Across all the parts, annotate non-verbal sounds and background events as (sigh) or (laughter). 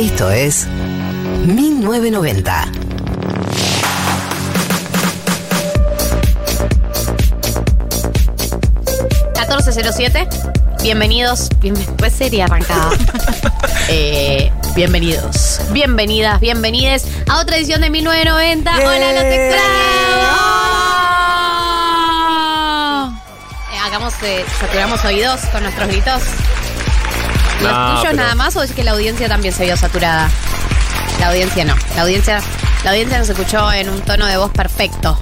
Esto es 1990. Bienvenidos, bien, pues sería arrancada. (laughs) Eh, bienvenidos, bienvenidas, bienvenides a otra edición de 1990. Hola, los extraño. Eh, hagamos, eh, saturamos oídos con nuestros gritos. ¿Los No, tuyos pero- nada más o es que la audiencia también se vio saturada? La audiencia no. La audiencia, la audiencia nos escuchó en un tono de voz perfecto.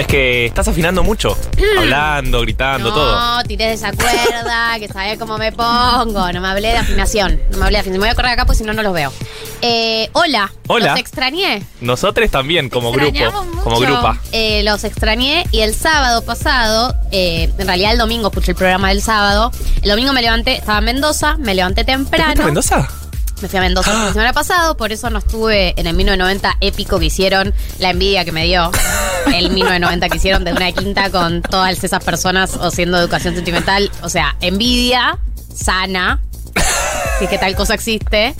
Es que estás afinando mucho. (clears throat) Hablando, gritando, no, todo. tiré de esa cuerda, que sabés cómo me pongo. No me hablé de afinación. No me hablé de afinación. Me voy a correr acá porque si no, no los veo. Eh, hola. Hola. Los extrañé. Nosotros también, como grupo. mucho. Como grupa. Eh, los extrañé y el sábado pasado, eh, en realidad el domingo escuché el programa del sábado. El domingo me levanté, estaba en Mendoza, me levanté ¿Te temprano. a Mendoza? Me fui a Mendoza Ah. la semana pasada, por eso no estuve en el 1990 épico que hicieron, la envidia que me dio el 1990 que hicieron de una quinta con todas esas personas haciendo educación sentimental. O sea, envidia sana, si es que tal cosa existe.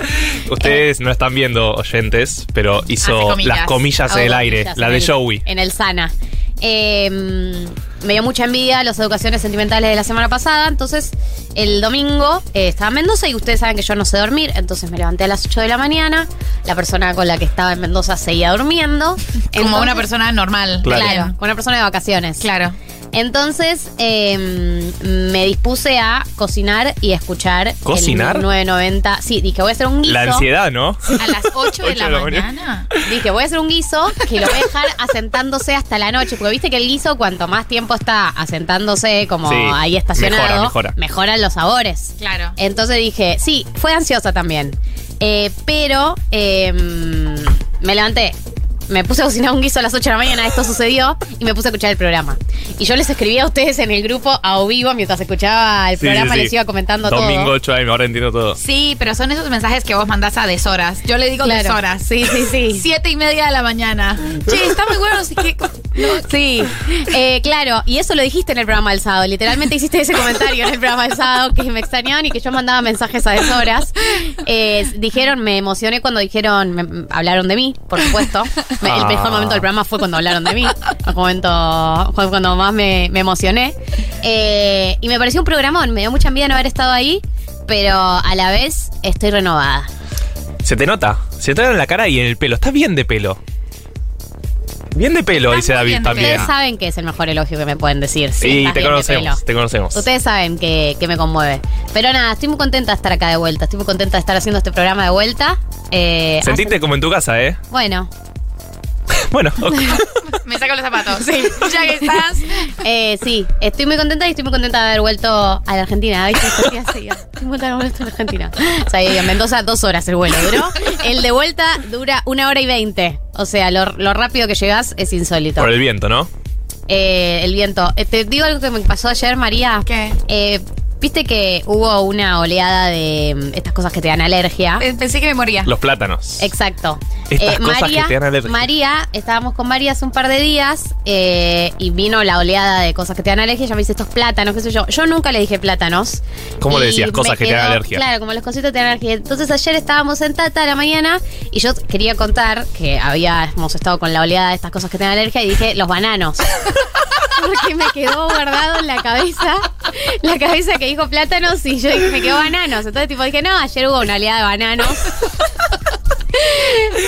Ustedes no están viendo oyentes, pero hizo comillas. las comillas en el aire, comillas la de el- Joey. En el sana. Eh, me dio mucha envidia las educaciones sentimentales de la semana pasada. Entonces, el domingo eh, estaba en Mendoza y ustedes saben que yo no sé dormir. Entonces me levanté a las 8 de la mañana. La persona con la que estaba en Mendoza seguía durmiendo. Como una persona normal. Claro. Claro, con una persona de vacaciones. Claro. Entonces eh, me dispuse a cocinar y escuchar. ¿Cocinar? El 990. Sí, dije, voy a hacer un guiso. La ansiedad, ¿no? A las 8 de Ocho la, de la mañana. Dije, voy a hacer un guiso que lo voy a dejar asentándose hasta la noche. Porque viste que el guiso, cuanto más tiempo está asentándose, como Sí, ahí estacionado, mejora, mejora. mejoran los sabores. Claro. Entonces dije, sí, fue ansiosa también. Eh, pero eh, me levanté. Me puse a cocinar un guiso a las 8 de la mañana, esto sucedió, y me puse a escuchar el programa. Y yo les escribí a ustedes en el grupo a vivo mientras escuchaba el Sí, programa, sí, sí. les iba comentando Domingo todo. 8 AM, ahora entiendo todo. Sí, pero son esos mensajes que vos mandás a deshoras. Yo le digo Claro. deshoras. Sí, sí, sí. Siete y media de la mañana. Che, está muy bueno, así que. (laughs) Sí, eh, claro, y eso lo dijiste en el programa del sábado. Literalmente hiciste ese comentario en el programa del sábado que me extrañaban y que yo mandaba mensajes a deshoras. Eh, dijeron, me emocioné cuando dijeron, me- hablaron de mí, por supuesto. Me- el Ah. mejor momento del programa fue cuando hablaron de mí. El momento fue cuando más me, me emocioné. Eh, y me pareció un programón, me dio mucha envidia no haber estado ahí, pero a la vez estoy renovada. Se te nota. Se te nota en la cara y en el pelo. Estás bien de pelo. Bien de pelo, dice David bien también. Ustedes saben que es el mejor elogio que me pueden decir. Sí, te conocemos, pelo. te conocemos. Ustedes saben que, que me conmueve. Pero nada, estoy muy contenta de estar acá de vuelta. Estoy muy contenta de estar haciendo este programa de vuelta. Eh, Sentiste hace- como en tu casa, ¿eh? Bueno, (laughs) Bueno, ok. (laughs) Me saco los zapatos. Sí. Ya que estás. eh, sí, estoy muy contenta y estoy muy contenta de haber vuelto a la Argentina. ¿viste? Estoy así, Estoy muy contenta de haber vuelto a la Argentina. O sea, en Mendoza dos horas el vuelo duró. El de vuelta dura una hora y veinte. O sea, lo, lo rápido que llegas es insólito. por el viento, ¿no? Eh, el viento. Eh, te digo algo que me pasó ayer, María. ¿Qué? Eh, Viste que hubo una oleada de mm, estas cosas que te dan alergia. Eh, Pensé que me moría. Los plátanos. Exacto. Estas cosas María, que te dan alergia. María, estábamos con María hace un par de días eh, y vino la oleada de cosas que te dan alergia. Ella me dice estos plátanos, qué sé yo. Yo nunca le dije plátanos. ¿Cómo le Y decías? Cosas que te dan alergia. Claro, como los cositos te dan alergia. Entonces ayer estábamos en Tata a la mañana y yo quería contar que habíamos estado con la oleada de estas cosas que te dan alergia y dije los bananos. (laughs) Porque me quedó guardado en la cabeza, la cabeza que dijo plátanos y yo dije, me quedó bananos. Entonces tipo dije, no, ayer hubo una oleada de bananos. (laughs)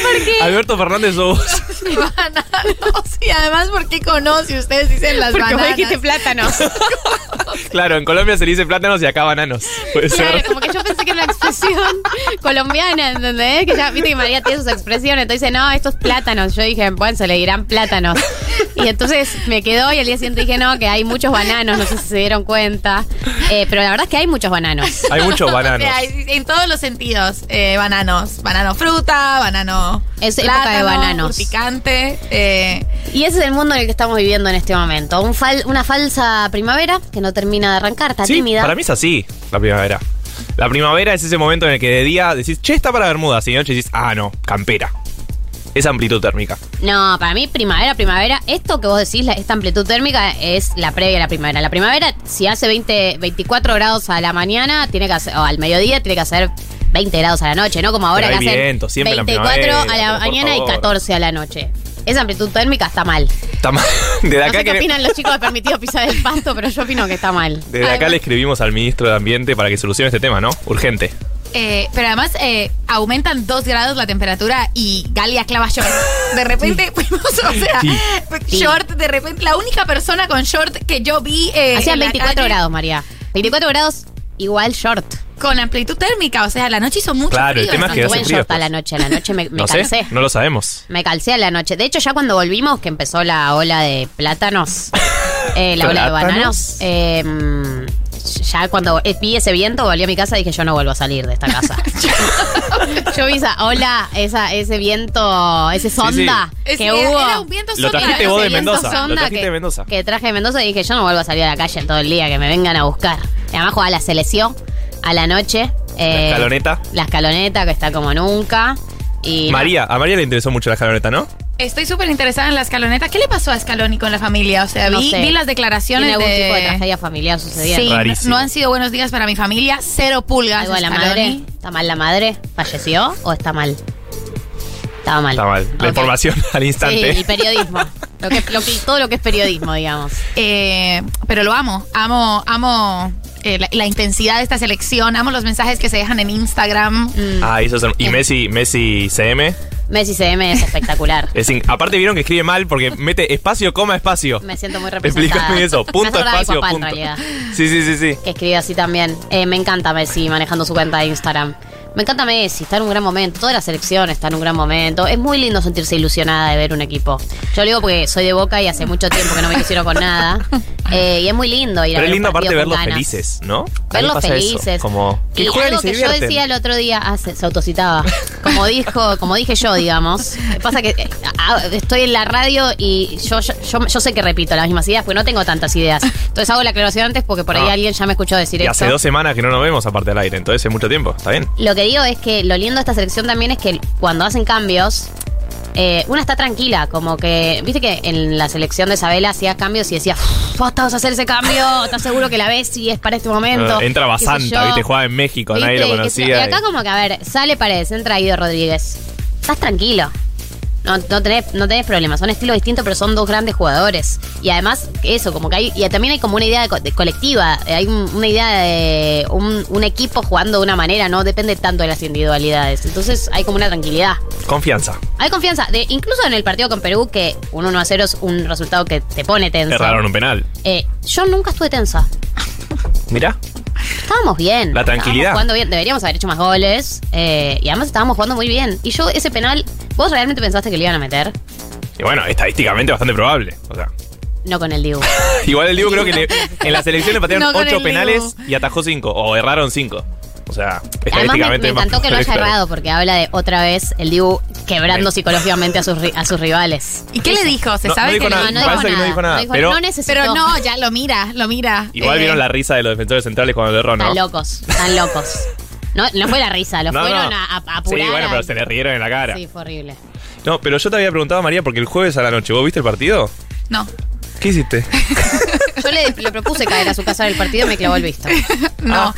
Porque Alberto Fernández sos vos. Bananos. Y además, ¿por qué conoce? Ustedes dicen las Porque vos bananas. dijiste plátanos. (laughs) Claro, en Colombia se le dice plátanos y acá bananos. Puede Claro, ser. como que yo pensé que era una expresión (laughs) colombiana, ¿entendés? Que ya, viste que María tiene sus expresiones, entonces dice, no, estos plátanos. Yo dije, bueno, se le dirán plátanos. Y entonces me quedó y al día siguiente dije, no, que hay muchos bananos, no sé si se dieron cuenta. Eh, pero la verdad es que hay muchos bananos. Hay muchos (laughs) bananos. Hay- En todos los sentidos. Eh, bananos. Banano fruta, banano. Es época de bananos. Picante. eh, Y ese es el mundo en el que estamos viviendo en este momento. Un fal- una falsa primavera que no termina de arrancar, está Sí, tímida. para mí es así, la primavera. La primavera es ese momento en el que de día decís, che, está para Bermudas, y de noche decís, ah, no, campera. Es amplitud térmica. No, para mí primavera, primavera, esto que vos decís, la- esta amplitud térmica es la previa a la primavera. La primavera, si hace 20, 24 grados a la mañana, tiene que hacer, o al mediodía, tiene que hacer 20 grados a la noche, no como ahora que hacen viento, siempre en la 24 a la mañana y favor. 14 a la noche. Esa amplitud térmica está mal. Está mal. (laughs) Desde No acá, sé qué opinan los chicos de permitido pisar el pasto, pero yo opino que está mal. desde acá le escribimos al ministro de Ambiente para que solucione este tema, ¿no? Urgente. Eh, pero además eh, aumentan dos grados la temperatura y Galia clava short. De repente (laughs) fuimos, (laughs) o sea, Sí. short, de repente, la única persona con short que yo vi. eh, Hacían en la 24 calle grados, María. 24 grados igual short. Con amplitud térmica, o sea, la noche hizo mucho Claro, el frío. tema es que Estuve hace en frío short a la noche. A la noche me, me No sé, calcé. no lo sabemos. Me calcé a la noche. De hecho, ya cuando volvimos, que empezó la ola de plátanos, (laughs) eh, la ola de ¿Plátanos? bananos, eh, ya cuando vi ese viento, volví a mi casa y dije, yo no vuelvo a salir de esta casa. (laughs) yo vi esa ola, esa, ese viento, ese sonda Es que que hubo. Era un viento Lo trajiste vos de viento Mendoza, lo sonda trajiste que, de Mendoza. Que traje de Mendoza y dije, yo no vuelvo a salir a la calle todo el día, que me vengan a buscar. Y además jugaba la selección a la noche. eh, La escaloneta. La escaloneta, que está como nunca. Y no, María, a María le interesó mucho la escaloneta, ¿no? Estoy súper interesada en la escaloneta. ¿Qué le pasó a Scaloni con la familia? O sea, No vi, sé. vi las declaraciones tiene algún de... tipo de tragedia familiar sucediendo. Sí, Rarísimo. no han sido buenos días para mi familia. Cero pulgas. Algo de la madre. ¿Está mal la madre? ¿Falleció o está mal? Estaba mal. Está mal. La información (laughs) al Sí, instante. el periodismo. Lo que, lo que- todo lo que es periodismo, digamos. Eh, pero lo amo, amo, amo eh, la, la intensidad de esta selección, amo los mensajes que se dejan en Instagram. Mm. Ah, eso es- Y Messi, Messi CM. Messi CM es espectacular. (laughs) Es in- aparte vieron que escribe mal porque mete espacio, coma, espacio. Me siento muy (laughs) representada. Explícame eso. Punto, espacio, papá, en punto. realidad. Sí, sí, sí, sí. que escribe así también. Eh, me encanta Messi manejando su cuenta de Instagram. Me encanta Messi, está en un gran momento. Toda la selección está en un gran momento. Es muy lindo sentirse ilusionada de ver un equipo. Yo lo digo porque soy de Boca y hace mucho tiempo que no me quisieron con nada. (laughs) Eh, y es muy lindo ir a Pero ver es un lindo aparte verlos ganas. felices, ¿no? A Verlos pasa eso, felices. Como que y juegan y algo se que yo decía el otro día, ah, se, se autocitaba. Como dijo, como dije yo, digamos. Pasa que eh, ah, estoy en la radio y yo, yo, yo, yo sé que repito las mismas ideas, porque no tengo tantas ideas. Entonces hago la aclaración antes porque por ahí No. alguien ya me escuchó decir Y esto. hace dos semanas que no nos vemos aparte del aire, entonces es mucho tiempo, ¿está bien? Lo que digo es que lo lindo de esta selección también es que cuando hacen cambios, eh, una está tranquila, como que, viste que en la selección de Isabela hacía cambios y decía, basta, vas a hacer ese cambio, ¿estás seguro que la ves y es para este momento? Eh, entra Basanta, viste, jugaba en México, nadie ¿Viste? lo que sea- conocía. Y acá y- como que, a ver, sale Paredes, entra Guido Rodríguez. Estás tranquilo. No, no, tenés, no tenés problemas, son estilos distintos, pero son dos grandes jugadores. Y además, eso, como que hay. Y también hay como una idea de, co- de colectiva, eh, hay un- una idea de un, un equipo jugando de una manera, no depende tanto de las individualidades. Entonces hay como una tranquilidad. Confianza. Hay confianza. De, incluso en el partido con Perú, que un 1 a 0 es un resultado que te pone tenso. Erraron un penal. Eh, yo nunca estuve tensa. Mirá. Estábamos bien. La tranquilidad. Estábamos jugando bien. Deberíamos haber hecho más goles. eh, y además estábamos jugando muy bien. Y yo, ese penal, ¿vos realmente pensaste que le iban a meter? Y bueno, estadísticamente bastante probable. O sea, No con el Dibu. (laughs) igual el Dibu creo que le- en la selección le patearon No con ocho el penales y atajó cinco. O erraron cinco. O sea, Además me, estadísticamente me es más encantó que lo haya errado porque habla de otra vez el Dibu quebrando Sí. psicológicamente a sus, ri- a sus rivales. ¿Y qué le dijo? ¿Se No, sabe no dijo que nada. No, no parece dijo que no nada. dijo nada, dijo- pero-. Pero no, ya lo mira, lo mira. Igual Eh, vieron la risa de los defensores centrales cuando le erró, ¿no? Están locos, están locos. No, no fue la risa, lo No, fueron no. A, a- a Sí, apurar. bueno, pero se le rieron en la cara. Sí, fue horrible. No, pero yo te había preguntado a María porque el jueves a la noche, ¿vos viste el partido? No, ¿Qué hiciste? Yo le, le propuse caer a su casa del partido y me clavó el visto. (laughs) no. Ah.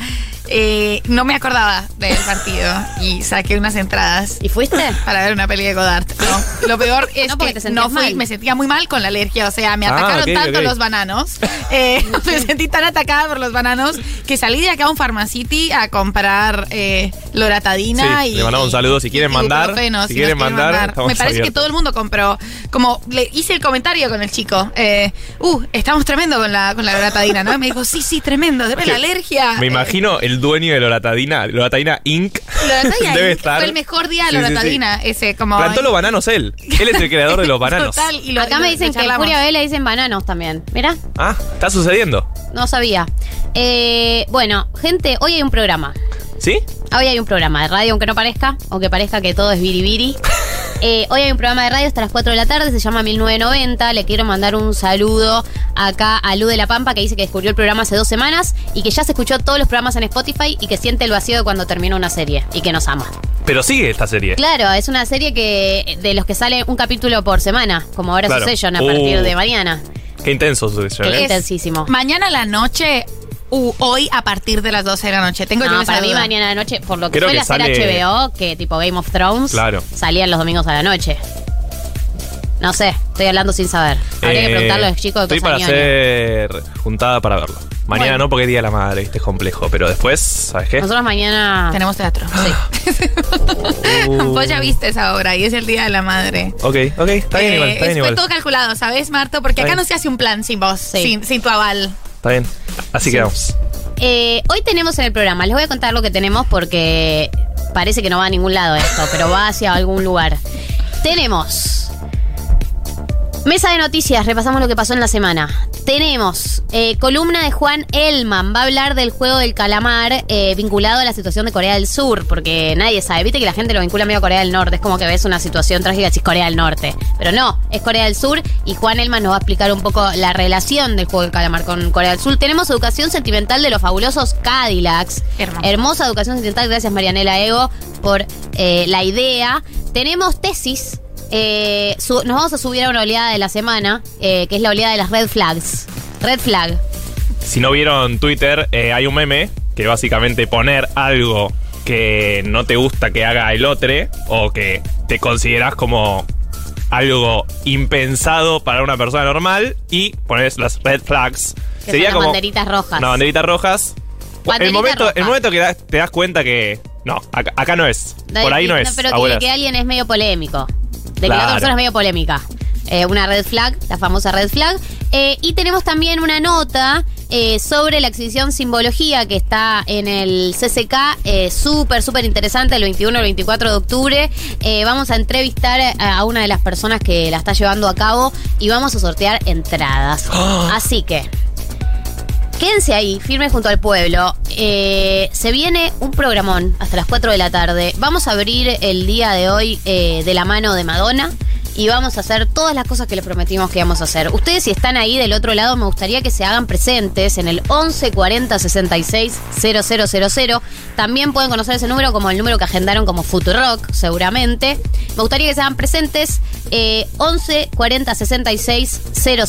Eh, no me acordaba del partido y saqué unas entradas ¿Y fuiste? para ver una peli de Godard. No, (laughs) lo peor es No, que no fui, mal. me sentía muy mal con la alergia. O sea, me Ah, atacaron tanto los bananos. (laughs) eh, (laughs) me sentí tan atacada por los bananos que salí de acá a un Pharmacity a comprar eh, loratadina Sí, y. le mandamos un saludo. Si quieren y mandar, si nos quieren mandar, Me parece que todo el mundo compró. Como le hice el comentario con el chico. eh, uh, estamos tremendo con la, con la loratadina, ¿no? Y me dijo, sí, sí, tremendo. Debe la alergia. Me Eh, imagino el dueño de Loratadina, Loratadina Inc. Loratadina (laughs) Debe Inc. estar. Fue el mejor día de Sí, sí, sí. loratadina. Ese, como. Plantó los bananos él. Él es el creador de los (laughs) bananos. Total, y lo- Acá me dicen que charlamos. Furia B le dicen bananos también. Mira, Ah, está sucediendo. no sabía. Eh, bueno, gente, hoy hay un programa. ¿Sí? Hoy hay un programa de radio, aunque no parezca, aunque parezca que todo es biribiri. (laughs) Eh, hoy hay un programa de radio hasta las 4 de la tarde, se llama 1990. Le quiero mandar un saludo acá a Lu de la Pampa, que dice que descubrió el programa hace dos semanas y que ya se escuchó todos los programas en Spotify y que siente el vacío de cuando termina una serie y que nos ama. Pero sigue esta serie. Claro, es una serie que de los que sale un capítulo por semana, como ahora Claro. Succession a partir Uh. de mañana. Qué intenso su Qué ¿eh? intensísimo. Mañana a la noche, u hoy a partir de las 12 de la noche. Tengo No, para mí duda. mañana de noche, por lo que Creo suele que hacer sale- HBO, que tipo Game of Thrones, Claro. salían los domingos a la noche. No sé, estoy hablando sin saber. Habría que Eh, preguntarle a los chicos de Estoy para hacer juntada para verlo. Mañana Bueno. no porque es Día de la Madre, ¿viste? Es complejo. Pero después, ¿sabes qué? Nosotros mañana... Tenemos teatro. Sí. Uh. (laughs) Vos ya viste esa obra y es el Día de la Madre. Ok, ok, está bien Eh, igual, está es- bien fue igual. todo calculado, ¿sabes, Marto? Porque Está acá bien. no se hace un plan sin vos, Sí. sin, sin tu aval. Está bien. Así quedamos. Eh, hoy tenemos en el programa, les voy a contar lo que tenemos porque parece que no va a ningún lado esto, pero va hacia algún lugar. Tenemos mesa de noticias, repasamos lo que pasó en la semana. Tenemos eh, columna de Juan Elman, va a hablar del juego del calamar eh, vinculado a la situación de Corea del Sur, porque nadie sabe, viste que la gente lo vincula medio a Corea del Norte, es como que ves una situación trágica si es Corea del Norte, pero no, es Corea del Sur y Juan Elman nos va a explicar un poco la relación del juego del calamar con Corea del Sur. Tenemos educación sentimental de los fabulosos Cadillacs. Hermoso. Hermosa educación sentimental, gracias Marianela Ego por eh, la idea. Tenemos tesis. Eh, su- nos vamos a subir a una oleada de la semana, eh, que es la oleada de las red flags. Red flag. Si no vieron Twitter, eh, hay un meme que básicamente poner algo que no te gusta que haga el otro o que te consideras como algo impensado para una persona normal y pones las red flags. Que son las banderitas rojas. Una banderita rojas. Banderita el momento, roja. el momento que da- te das cuenta que no, acá, acá no es. Por ahí no es. pero que alguien es medio polémico. De que la Claro. persona es medio polémica. Eh, una red flag, la famosa red flag. Eh, y tenemos también una nota eh, sobre la exhibición Simbología que está en el CCK. súper, súper interesante, el 21 al 24 de octubre. Vamos a entrevistar a, a una de las personas que la está llevando a cabo y vamos a sortear entradas. (gasps) Así que. Quédense ahí, firme junto al pueblo. Eh, se viene un programón hasta las 4 de la tarde. Vamos a abrir el día de hoy eh, de la mano de Madonna y vamos a hacer todas las cosas que les prometimos que íbamos a hacer. Ustedes, si están ahí del otro lado, me gustaría que se hagan presentes en el 11 40 66 000. También pueden conocer ese número como el número que agendaron como Futurock, seguramente. Me gustaría que se hagan presentes. eh, 11 40 66 000.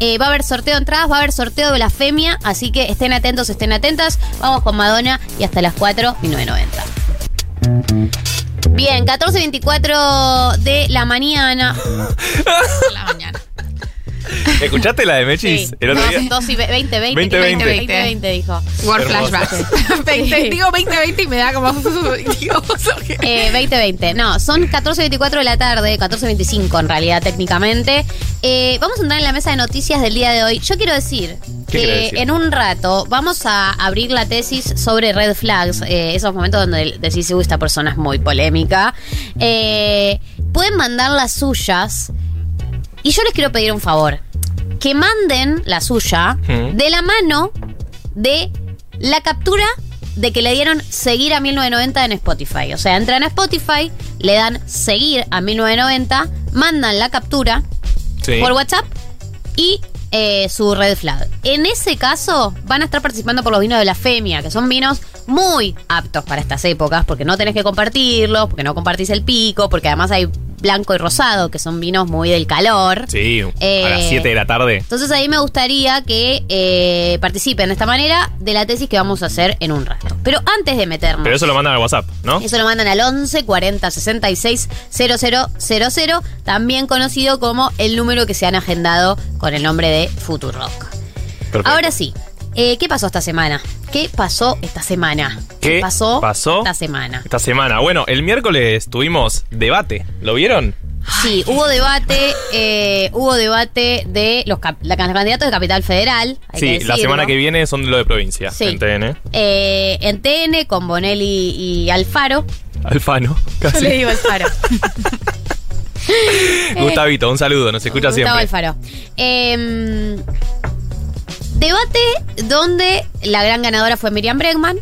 Eh, va a haber sorteo de entradas, va a haber sorteo de la femia, así que estén atentos, estén atentas. Vamos con Madonna y hasta las 4, 1990. Bien, 14.24 de la mañana. Por (laughs) la mañana. ¿Escuchaste la de Mechis? Sí, El otro dos- día. dos y ve- 20, 20, 20, 20, 20, dijo. Word. (laughs) Veinte- Digo 2020 y me da como. (laughs) digo, Eh, 2020. No, son 14.24 de la tarde, 14.25 en realidad técnicamente. Eh, vamos a entrar en la mesa de noticias del día de hoy. Yo quiero decir ¿Qué quiere que en un rato vamos a abrir la tesis sobre red flags, eh, esos momentos donde decís, uy, esta persona es muy polémica. Eh, pueden mandar las suyas y yo les quiero pedir un favor. Que manden la suya Mm. de la mano de la captura de que le dieron seguir a 1990 en Spotify. O sea, entran a Spotify, le dan seguir a 1990, mandan la captura Sí. por WhatsApp y eh, su red flag. En ese caso, van a estar participando por los vinos de la Femia, que son vinos muy aptos para estas épocas, porque no tenés que compartirlos, porque no compartís el pico, porque además hay blanco y rosado, que son vinos muy del calor. Sí, Eh, a las 7 de la tarde. Entonces ahí me gustaría que eh, participen de esta manera de la tesis que vamos a hacer en un rato. Pero antes de meternos... Pero eso lo mandan al WhatsApp, ¿no? Eso lo mandan al 11 40 66 000, también conocido como el número que se han agendado con el nombre de Futurock. Perfecto. Ahora sí, eh, ¿qué pasó esta semana? ¿Qué pasó esta semana? ¿Qué pasó, pasó? esta semana? Esta semana. Bueno, el miércoles tuvimos debate. ¿Lo vieron? Sí, hubo debate, eh, hubo debate de los, cap- la- los candidatos de Capital Federal. hay sí, que la semana que viene son lo de provincia. Sí. En TN. Eh, en TN con Bonelli y Alfaro. Alfano. Yo Casi. le digo Alfaro. (laughs) Gustavito, un saludo, nos escucha Gustavo siempre. Alfaro. Eh, debate donde la gran ganadora fue Miriam Bregman.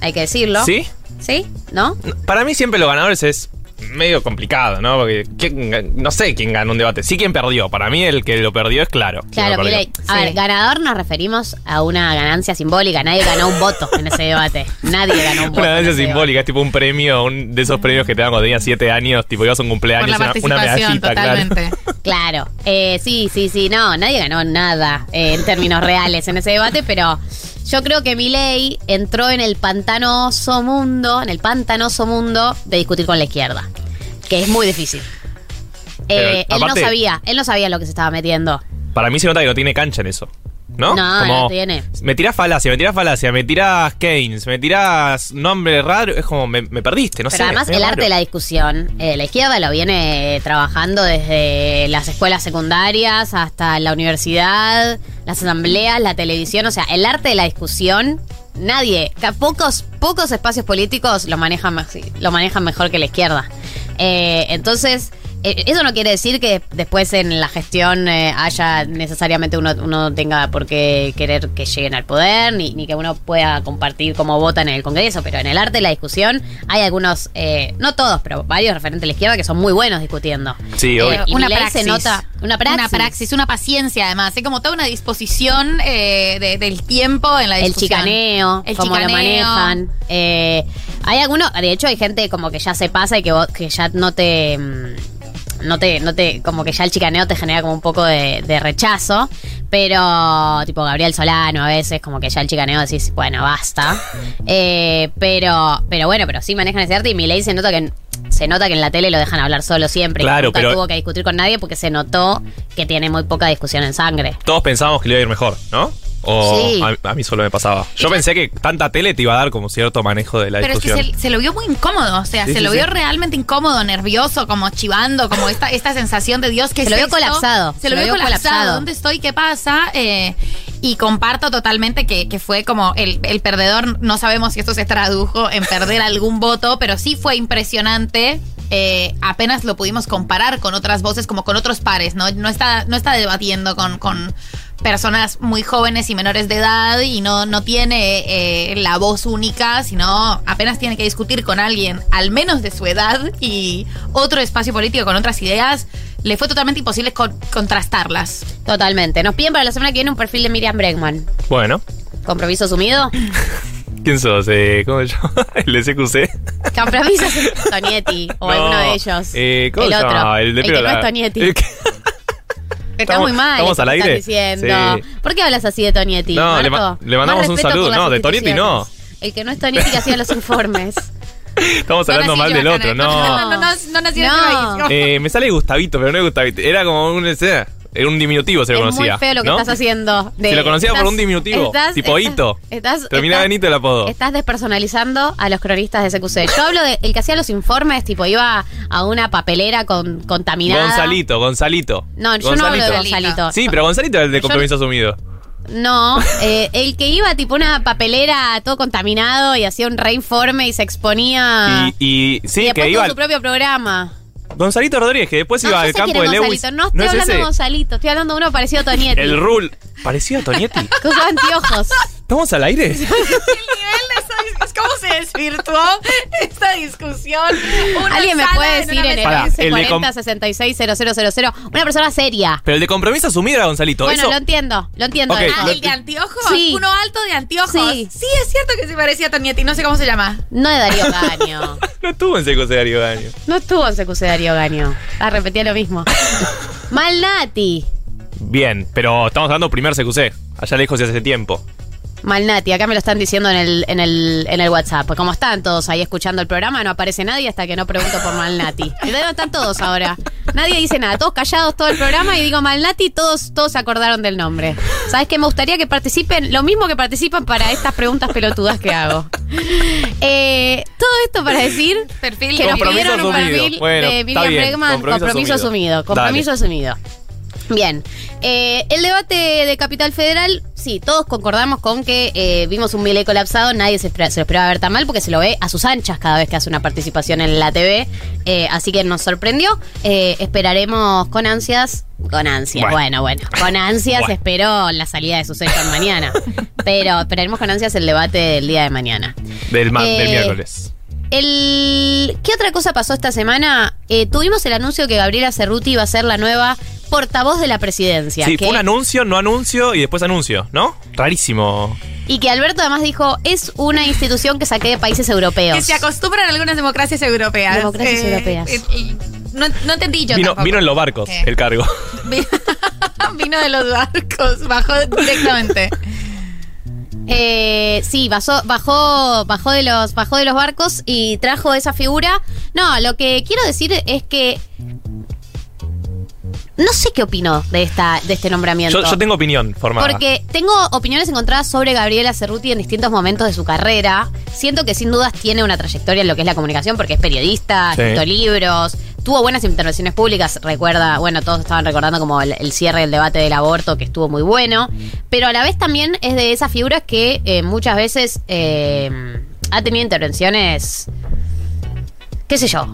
Hay que decirlo. ¿Sí? ¿Sí? ¿No? Para mí siempre los ganadores es medio complicado, ¿no? Porque ¿quién gan- no sé quién ganó un debate. Sí quién perdió. Para mí el que lo perdió es claro. Claro. Milei. A Sí. ver, ganador nos referimos a una ganancia simbólica. Nadie ganó un voto en ese debate. Nadie ganó un (laughs) voto. Una ganancia simbólica, es tipo un premio, un de esos premios que te dan cuando tenías 7 años, tipo ibas a un Por cumpleaños, la una, una participación, medallita, totalmente. claro. (laughs) Claro, eh, sí, sí, sí, no, nadie ganó nada eh, en términos reales en ese debate, pero yo creo que Milei entró en el pantanoso mundo, en el pantanoso mundo de discutir con la izquierda, que es muy difícil. Eh, él aparte- no sabía, él no sabía lo que se estaba metiendo. Para mí se nota que no tiene cancha en eso. ¿No? No, no tiene. Me tirás falacia, me tirás falacia, me tirás Keynes, me tirás nombre raro. Es como, me, me perdiste, no Pero sé. además medio el arte de la discusión, eh, la izquierda lo viene trabajando desde las escuelas secundarias hasta la universidad, las asambleas, la televisión, o sea, el arte de la discusión, nadie, pocos, pocos espacios políticos lo manejan, lo manejan mejor que la izquierda. Eh, entonces, eso no quiere decir que después en la gestión eh, haya necesariamente uno, uno tenga por qué querer que lleguen al poder, ni, ni que uno pueda compartir cómo votan en el Congreso, pero en el arte de la discusión hay algunos, eh, no todos, pero varios referentes de la izquierda que son muy buenos discutiendo. Sí, Eh, y una praxis. se nota una praxis. Una praxis, una paciencia además. Es como toda una disposición eh, de- del tiempo en la el discusión. chicaneo, El cómo lo chicaneo. manejan. Eh, hay algunos, de hecho hay gente como que ya se pasa y que, vos- que ya no te... No te, no te, como que ya el chicaneo te genera como un poco de, de rechazo, pero tipo Gabriel Solano a veces, como que ya el chicaneo decís, bueno, basta. (laughs) Eh, pero, pero bueno, pero sí manejan ese arte y Milei se nota que se nota que en la tele lo dejan hablar solo siempre. Claro, nunca pero- tuvo que discutir con nadie porque se notó que tiene muy poca discusión en sangre. Todos pensábamos que le iba a ir mejor, ¿no? O Sí. a, a mí solo me pasaba. Yo pensé que tanta tele te iba a dar como cierto manejo de la Pero es que se, se lo vio muy incómodo, o sea, Sí, se sí, lo sí. vio realmente incómodo, nervioso, como chivando, como esta, esta sensación de Dios que Se lo vio colapsado, Se lo vio colapsado. colapsado. ¿Dónde estoy? ¿Qué pasa? Eh, y comparto totalmente que, que fue como el, el perdedor, no sabemos si esto se tradujo en perder algún voto, pero sí fue impresionante. eh, apenas lo pudimos comparar con otras voces, como con otros pares, ¿no? No está, no está debatiendo con, con personas muy jóvenes y menores de edad y no, no tiene eh, la voz única, sino apenas tiene que discutir con alguien al menos de su edad y otro espacio político con otras ideas, le fue totalmente imposible con- contrastarlas. Totalmente. Nos piden para la semana que viene un perfil de Miriam Bregman. Bueno, ¿Compromiso asumido? (laughs) ¿quién sos? Eh, ¿Cómo se llama? (laughs) El CQC. Compromiso asumido. (laughs) Tonietti o No, alguno de ellos. eh, ¿cómo el se otro. El, de que pelo no es. Tonietti. El que- Está Estamos- muy mal. ¿estamos al aire? estás diciendo. Sí. ¿Por qué hablas así de Tonietti? No, le ma- le mandamos un saludo. No, de Tonietti no. El que no es Tonietti que hacía los informes. Estamos hablando No mal del otro, no. No, no, no, no este. Eh, me sale Gustavito, pero no es Gustavito. Era como un. ese, Era un diminutivo, se lo es conocía. muy feo lo que ¿no? estás haciendo. de- Se lo conocía por un diminutivo, estás- tipo estás- Hito. En Hito el apodo. Estás despersonalizando a los cronistas de CQC. Yo hablo de el que hacía los informes, tipo iba a una papelera con, contaminada. Gonzalito, Gonzalito. No, yo no hablo de Gonzalito. Sí, pero Gonzalito es el de Yo- compromiso asumido. No, eh, el que iba tipo una papelera todo contaminado y hacía un reinforme y se exponía. Y, y sí, y que iba. su propio programa. Gonzalito Rodríguez, que después No, iba al campo de Lewis. Gonzalito. No estoy es hablando de? Gonzalito, estoy hablando de uno parecido a Tonietti. El Rule. ¿Parecido a Tonietti? (laughs) Que usaba anteojos. ¿Estamos al aire? (laughs) El nivel de cómo (laughs) se desvirtuó esta discusión. Una Alguien me puede decir en el Pará, mesa. 15 el de 40 66 000 una persona seria. Pero el de compromiso asumido era Gonzalito. Bueno, Eso- lo entiendo, lo entiendo. Ah, lo- el de anteojos. Sí. Uno alto de anteojos. Sí. Sí. es cierto que se parecía a Tonietti. No sé cómo se llama. No de (laughs) Darío Gaño. no estuvo en secundario Daño. No estuvo en CQC Darío Gaño. Ah, repetía lo mismo. (laughs) Malnati. Bien, pero estamos hablando primer CQC. Allá lejos y hace tiempo. Malnati, acá me lo están diciendo en el, en el, en el WhatsApp. Pues como están todos ahí escuchando el programa, no aparece nadie hasta que no pregunto por Malnati. ¿Y dónde están todos ahora? Nadie dice nada, todos callados todo el programa y digo Malnati, todos, todos se acordaron del nombre. ¿Sabes qué? Me gustaría que participen, lo mismo que participan para estas preguntas pelotudas que hago. Eh, todo esto para decir Perfil que nos pidieron un asumido. perfil Bueno, de Miriam bien, Bregman, compromiso compromiso, asumido. asumido. Compromiso asumido. Bien, Eh, el debate de Capital Federal, sí, todos concordamos con que eh, vimos un Milei colapsado, nadie se, espera- se lo esperaba ver tan mal porque se lo ve a sus anchas cada vez que hace una participación en la TV, eh, así que nos sorprendió. Eh, esperaremos con ansias, con ansias, Bueno. bueno, bueno, con ansias Bueno. espero la salida de Sucession mañana, (laughs) pero esperaremos con ansias el debate del día de mañana. Del, ma- del miércoles. el... ¿qué otra cosa pasó esta semana? Eh, tuvimos el anuncio que Gabriela Cerruti iba a ser la nueva portavoz de la presidencia. Sí, que- fue un anuncio, no anuncio y después anuncio, ¿no? Rarísimo. y que Alberto además dijo, es una institución que saqué de países europeos. Que se acostumbran algunas democracias europeas. Democracias europeas. y no, no entendí yo Vino, tampoco. vino en los barcos ¿Qué? el cargo. (laughs) Vi- (laughs) Vino de los barcos, bajó directamente. Eh, sí, bajó, bajó, bajó de los, bajó de los barcos y trajo esa figura. No, lo que quiero decir es que no sé qué opino de esta, de este nombramiento. Yo, yo tengo opinión formada. Porque tengo opiniones encontradas sobre Gabriela Cerruti en distintos momentos de su carrera. Siento que sin dudas tiene una trayectoria en lo que es la comunicación, porque es periodista, Sí. escrito libros, tuvo buenas intervenciones públicas. Recuerda, bueno, todos estaban recordando como el, el cierre del debate del aborto, que estuvo muy bueno. Pero a la vez también es de esas figuras que eh, muchas veces eh, ha tenido intervenciones, qué sé yo,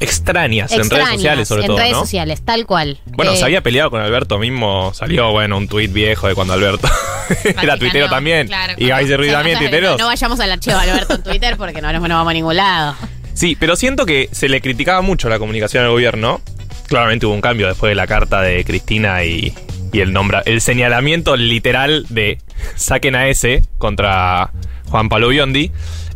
Extrañas, en redes sociales sobre en todo, redes ¿no? sociales, tal cual. Bueno, Eh, se había peleado con Alberto mismo. Salió, bueno, un tuit viejo de cuando Alberto (laughs) era tuitero también. claro, y Gaby sea, también, tuiteros. No vayamos al archivo de Alberto en Twitter porque no, no vamos a ningún lado. Sí, pero siento que se le criticaba mucho la comunicación al gobierno. Claramente hubo un cambio después de la carta de Cristina y, y el nombra, el señalamiento literal de saquen a ese contra Juan Pablo Biondi.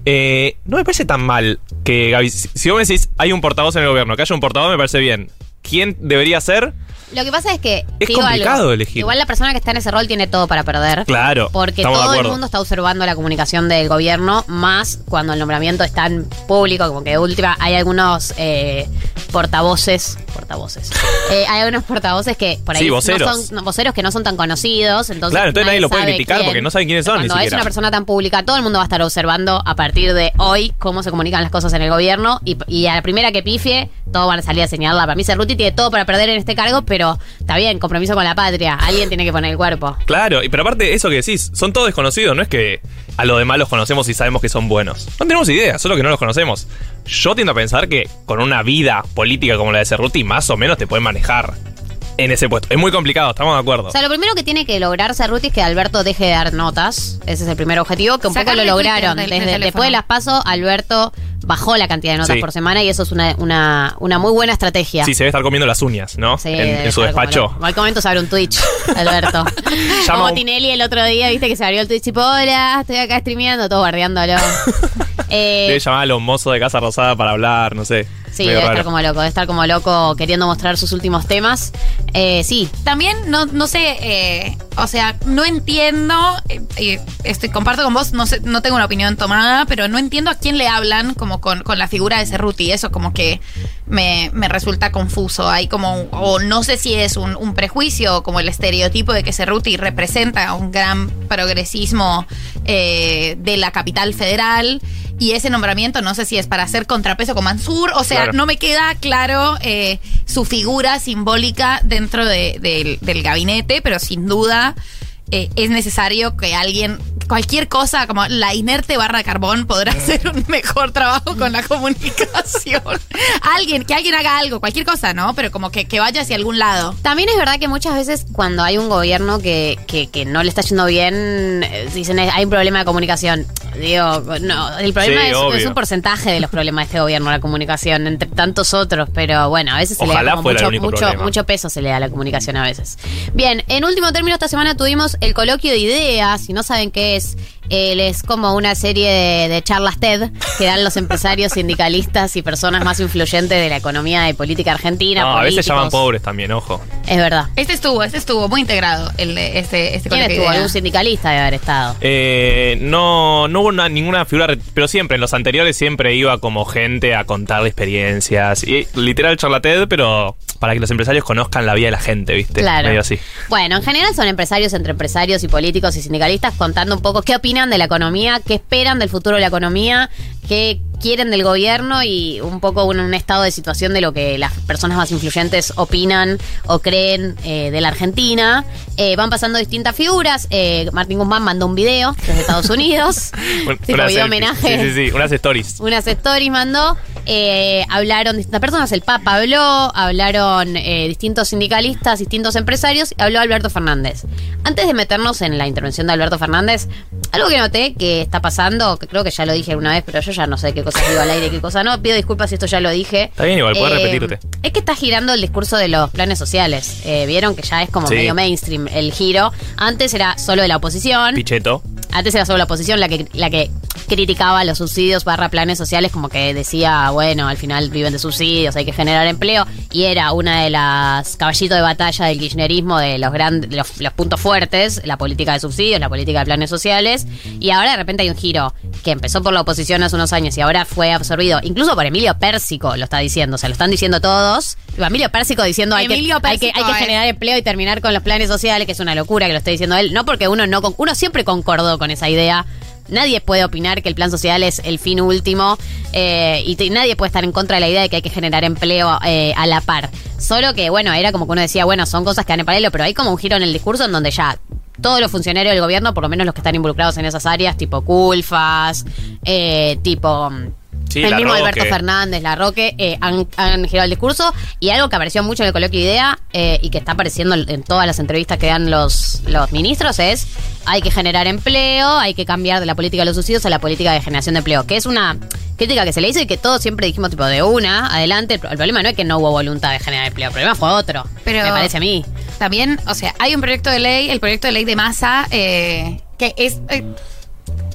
Eh, no me parece tan mal que Gaby. Si vos me decís hay un portavoz en el gobierno, que haya un portavoz me parece bien. ¿Quién debería ser? Lo que pasa es que. Es digo complicado algo, elegir. Igual la persona que está en ese rol tiene todo para perder. Claro. Porque todo el mundo está observando la comunicación del gobierno, más cuando el nombramiento es tan público, como que de última hay algunos eh, portavoces. Portavoces. Eh, hay algunos portavoces que por ahí Sí, no voceros. son no, voceros que no son tan conocidos. Entonces Claro, entonces nadie lo puede criticar quién. porque no saben quiénes son ni Cuando es una persona tan pública, todo el mundo va a estar observando a partir de hoy cómo se comunican las cosas en el gobierno y, y a la primera que pifie, todos van a salir a señalarla. Para mí Cerruti tiene todo para perder en este cargo, pero está bien, compromiso con la patria. Alguien tiene que poner el cuerpo. Claro, y pero aparte eso que decís, son todos desconocidos, no es que a los demás los conocemos y sabemos que son buenos. No tenemos idea, solo que no los conocemos. Yo tiendo a pensar que con una vida política como la de Cerruti, más o menos te pueden manejar en ese puesto. Es muy complicado, estamos de acuerdo. O sea, lo primero que tiene que lograr Cerruti es que Alberto deje de dar notas. Ese es el primer objetivo, que un poco lo lograron. Desde, después de las pasos, Alberto bajó la cantidad de notas Sí. por semana y eso es una, una, una muy buena estrategia. Sí, se debe estar comiendo las uñas, ¿no? Sí, en, su despacho. En cualquier momento se abre un Twitch, Alberto. (laughs) Como un- Tinelli el otro día, viste que se abrió el Twitch y hola, estoy acá streameando, todo bardeándolo. (laughs) Eh, Debe llamar a los mozos de Casa Rosada para hablar, no sé. Sí, debe estar como loco, debe estar como loco queriendo mostrar sus últimos temas. Eh, sí, También, no, no sé, eh, o sea, no entiendo, eh, eh, estoy, comparto con vos, no sé, no tengo una opinión tomada, pero no entiendo a quién le hablan como con, con la figura de Cerruti, eso como que me, me resulta confuso, hay como, o no sé si es un, un prejuicio o como el estereotipo de que Cerruti representa un gran progresismo eh, de la capital federal. Y ese nombramiento no sé si es para hacer contrapeso con Mansur, o sea, Claro. no me queda claro eh, su figura simbólica dentro de- del- del gabinete, pero sin duda eh, es necesario que alguien, cualquier cosa como la inerte barra de carbón podrá hacer un mejor trabajo con la (laughs) comunicación. alguien, que alguien haga algo, cualquier cosa, ¿no? Pero como que, que vaya hacia algún lado. También es verdad que muchas veces cuando hay un gobierno que, que, que no le está yendo bien, eh, dicen "Eh, hay un problema de comunicación. Digo, no, el problema Sí, es, obvio. es un porcentaje de los problemas de este gobierno, la comunicación, entre tantos otros, pero bueno, a veces se le da como mucho, mucho peso se le da a la comunicación a veces. Bien, en último término, esta semana tuvimos el coloquio de ideas, si no saben qué es, él es como una serie de, de charlas TED que dan los empresarios, (laughs) sindicalistas y personas más influyentes de la economía y política argentina. No, a veces llaman pobres también, ojo. Es verdad. Este estuvo, este estuvo muy integrado, el, de- este, este ¿Quién de estuvo? ideas. Algún sindicalista debe haber estado. Eh, no, no hubo una- ninguna figura, pero siempre, en los anteriores siempre iba como gente a contar experiencias. Y literal charlated, pero para que los empresarios conozcan la vida de la gente, ¿viste? Claro. Medio así. Bueno, en general son empresarios entre empresarios y políticos y sindicalistas contando un poco qué opinan de la economía, qué esperan del futuro de la economía, qué quieren del gobierno y un poco un, un estado de situación de lo que las personas más influyentes opinan o creen eh, de la Argentina. Eh, van pasando distintas figuras. Eh, Martín Guzmán mandó un video desde Estados (laughs) Unidos. Un- unas video homenaje. Sí, sí, sí, unas stories. unas stories mandó. hablaron distintas personas, el Papa habló, hablaron distintos sindicalistas, distintos empresarios, y habló Alberto Fernández. Antes de meternos en la intervención de Alberto Fernández, algo que noté que está pasando, que creo que ya lo dije una vez, pero yo ya no sé qué cosas digo al aire y qué cosa no, pido disculpas si esto ya lo dije. Está bien, igual, puedes Eh, repetirte. Es que está girando el discurso de los planes sociales. Eh, Vieron que ya es como Sí. medio mainstream el giro. Antes era solo de la oposición. Pichetto. Antes era solo la oposición la que, la que criticaba los subsidios barra planes sociales, como que decía, bueno, al final viven de subsidios, hay que generar empleo, y era una de las caballitos de batalla del kirchnerismo de los grandes, los, los puntos fuertes, la política de subsidios, la política de planes sociales, y ahora de repente hay un giro que empezó por la oposición hace unos años y ahora fue absorbido, incluso por Emilio Pérsico lo está diciendo, o sea, lo están diciendo todos. Emilio Pérsico diciendo hay que, hay que, hay Pérsico, que eh. generar empleo y terminar con los planes sociales, que es una locura que lo esté diciendo él. No porque uno no con- uno siempre concordó con esa idea. Nadie puede opinar que el plan social es el fin último eh, y nadie puede estar en contra de la idea de que hay que generar empleo eh, a la par. Solo que, bueno, era como que uno decía, bueno, son cosas que van en paralelo, pero hay como un giro en el discurso en donde ya todos los funcionarios del gobierno, por lo menos los que están involucrados en esas áreas, tipo Culfas, eh, tipo... Sí, el mismo Roque. Alberto Fernández, la Roque, eh, han, han girado el discurso y algo que apareció mucho en el coloquio Idea eh, y que está apareciendo en todas las entrevistas que dan los, los ministros es hay que generar empleo, hay que cambiar de la política de los subsidios a la política de generación de empleo, que es una crítica que se le hizo y que todos siempre dijimos tipo de una, adelante, el problema no es que no hubo voluntad de generar empleo, el problema fue otro, Pero- me parece a mí. También, o sea, hay un proyecto de ley, el proyecto de ley de masa, eh, que es eh,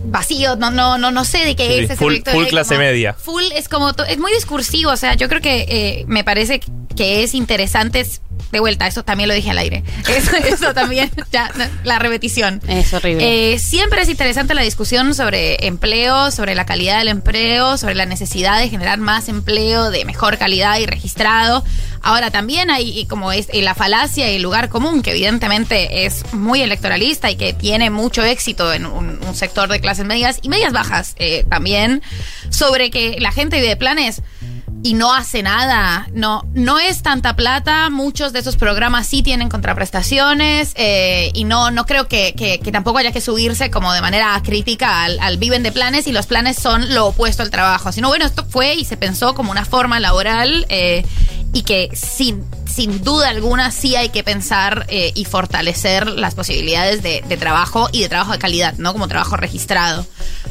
vacío, no, no, no, no sé de qué Sí, es ese full- proyecto clase como- media. Full es como, es muy discursivo, o sea, yo creo que eh, me parece que es interesante, es- de vuelta, eso también lo dije al aire, (laughs) eso, eso también, (laughs) ya, la repetición. Es horrible. Eh, siempre es interesante la discusión sobre empleo, sobre la calidad del empleo, sobre la necesidad de generar más empleo de mejor calidad y registrado. Ahora también hay como es la falacia y el lugar común, que evidentemente es muy electoralista y que tiene mucho éxito en un, un sector de clases medias y medias bajas eh, también, sobre que la gente vive de planes y no hace nada. No, no es tanta plata. Muchos de esos programas sí tienen contraprestaciones eh, y no, no creo que, que- tampoco haya que subirse como de manera crítica al, al viven de planes y los planes son lo opuesto al trabajo. Sino bueno, esto fue y se pensó como una forma laboral eh, y que sin, sin duda alguna sí hay que pensar eh, y fortalecer las posibilidades de, de trabajo y de trabajo de calidad, ¿no? Como trabajo registrado.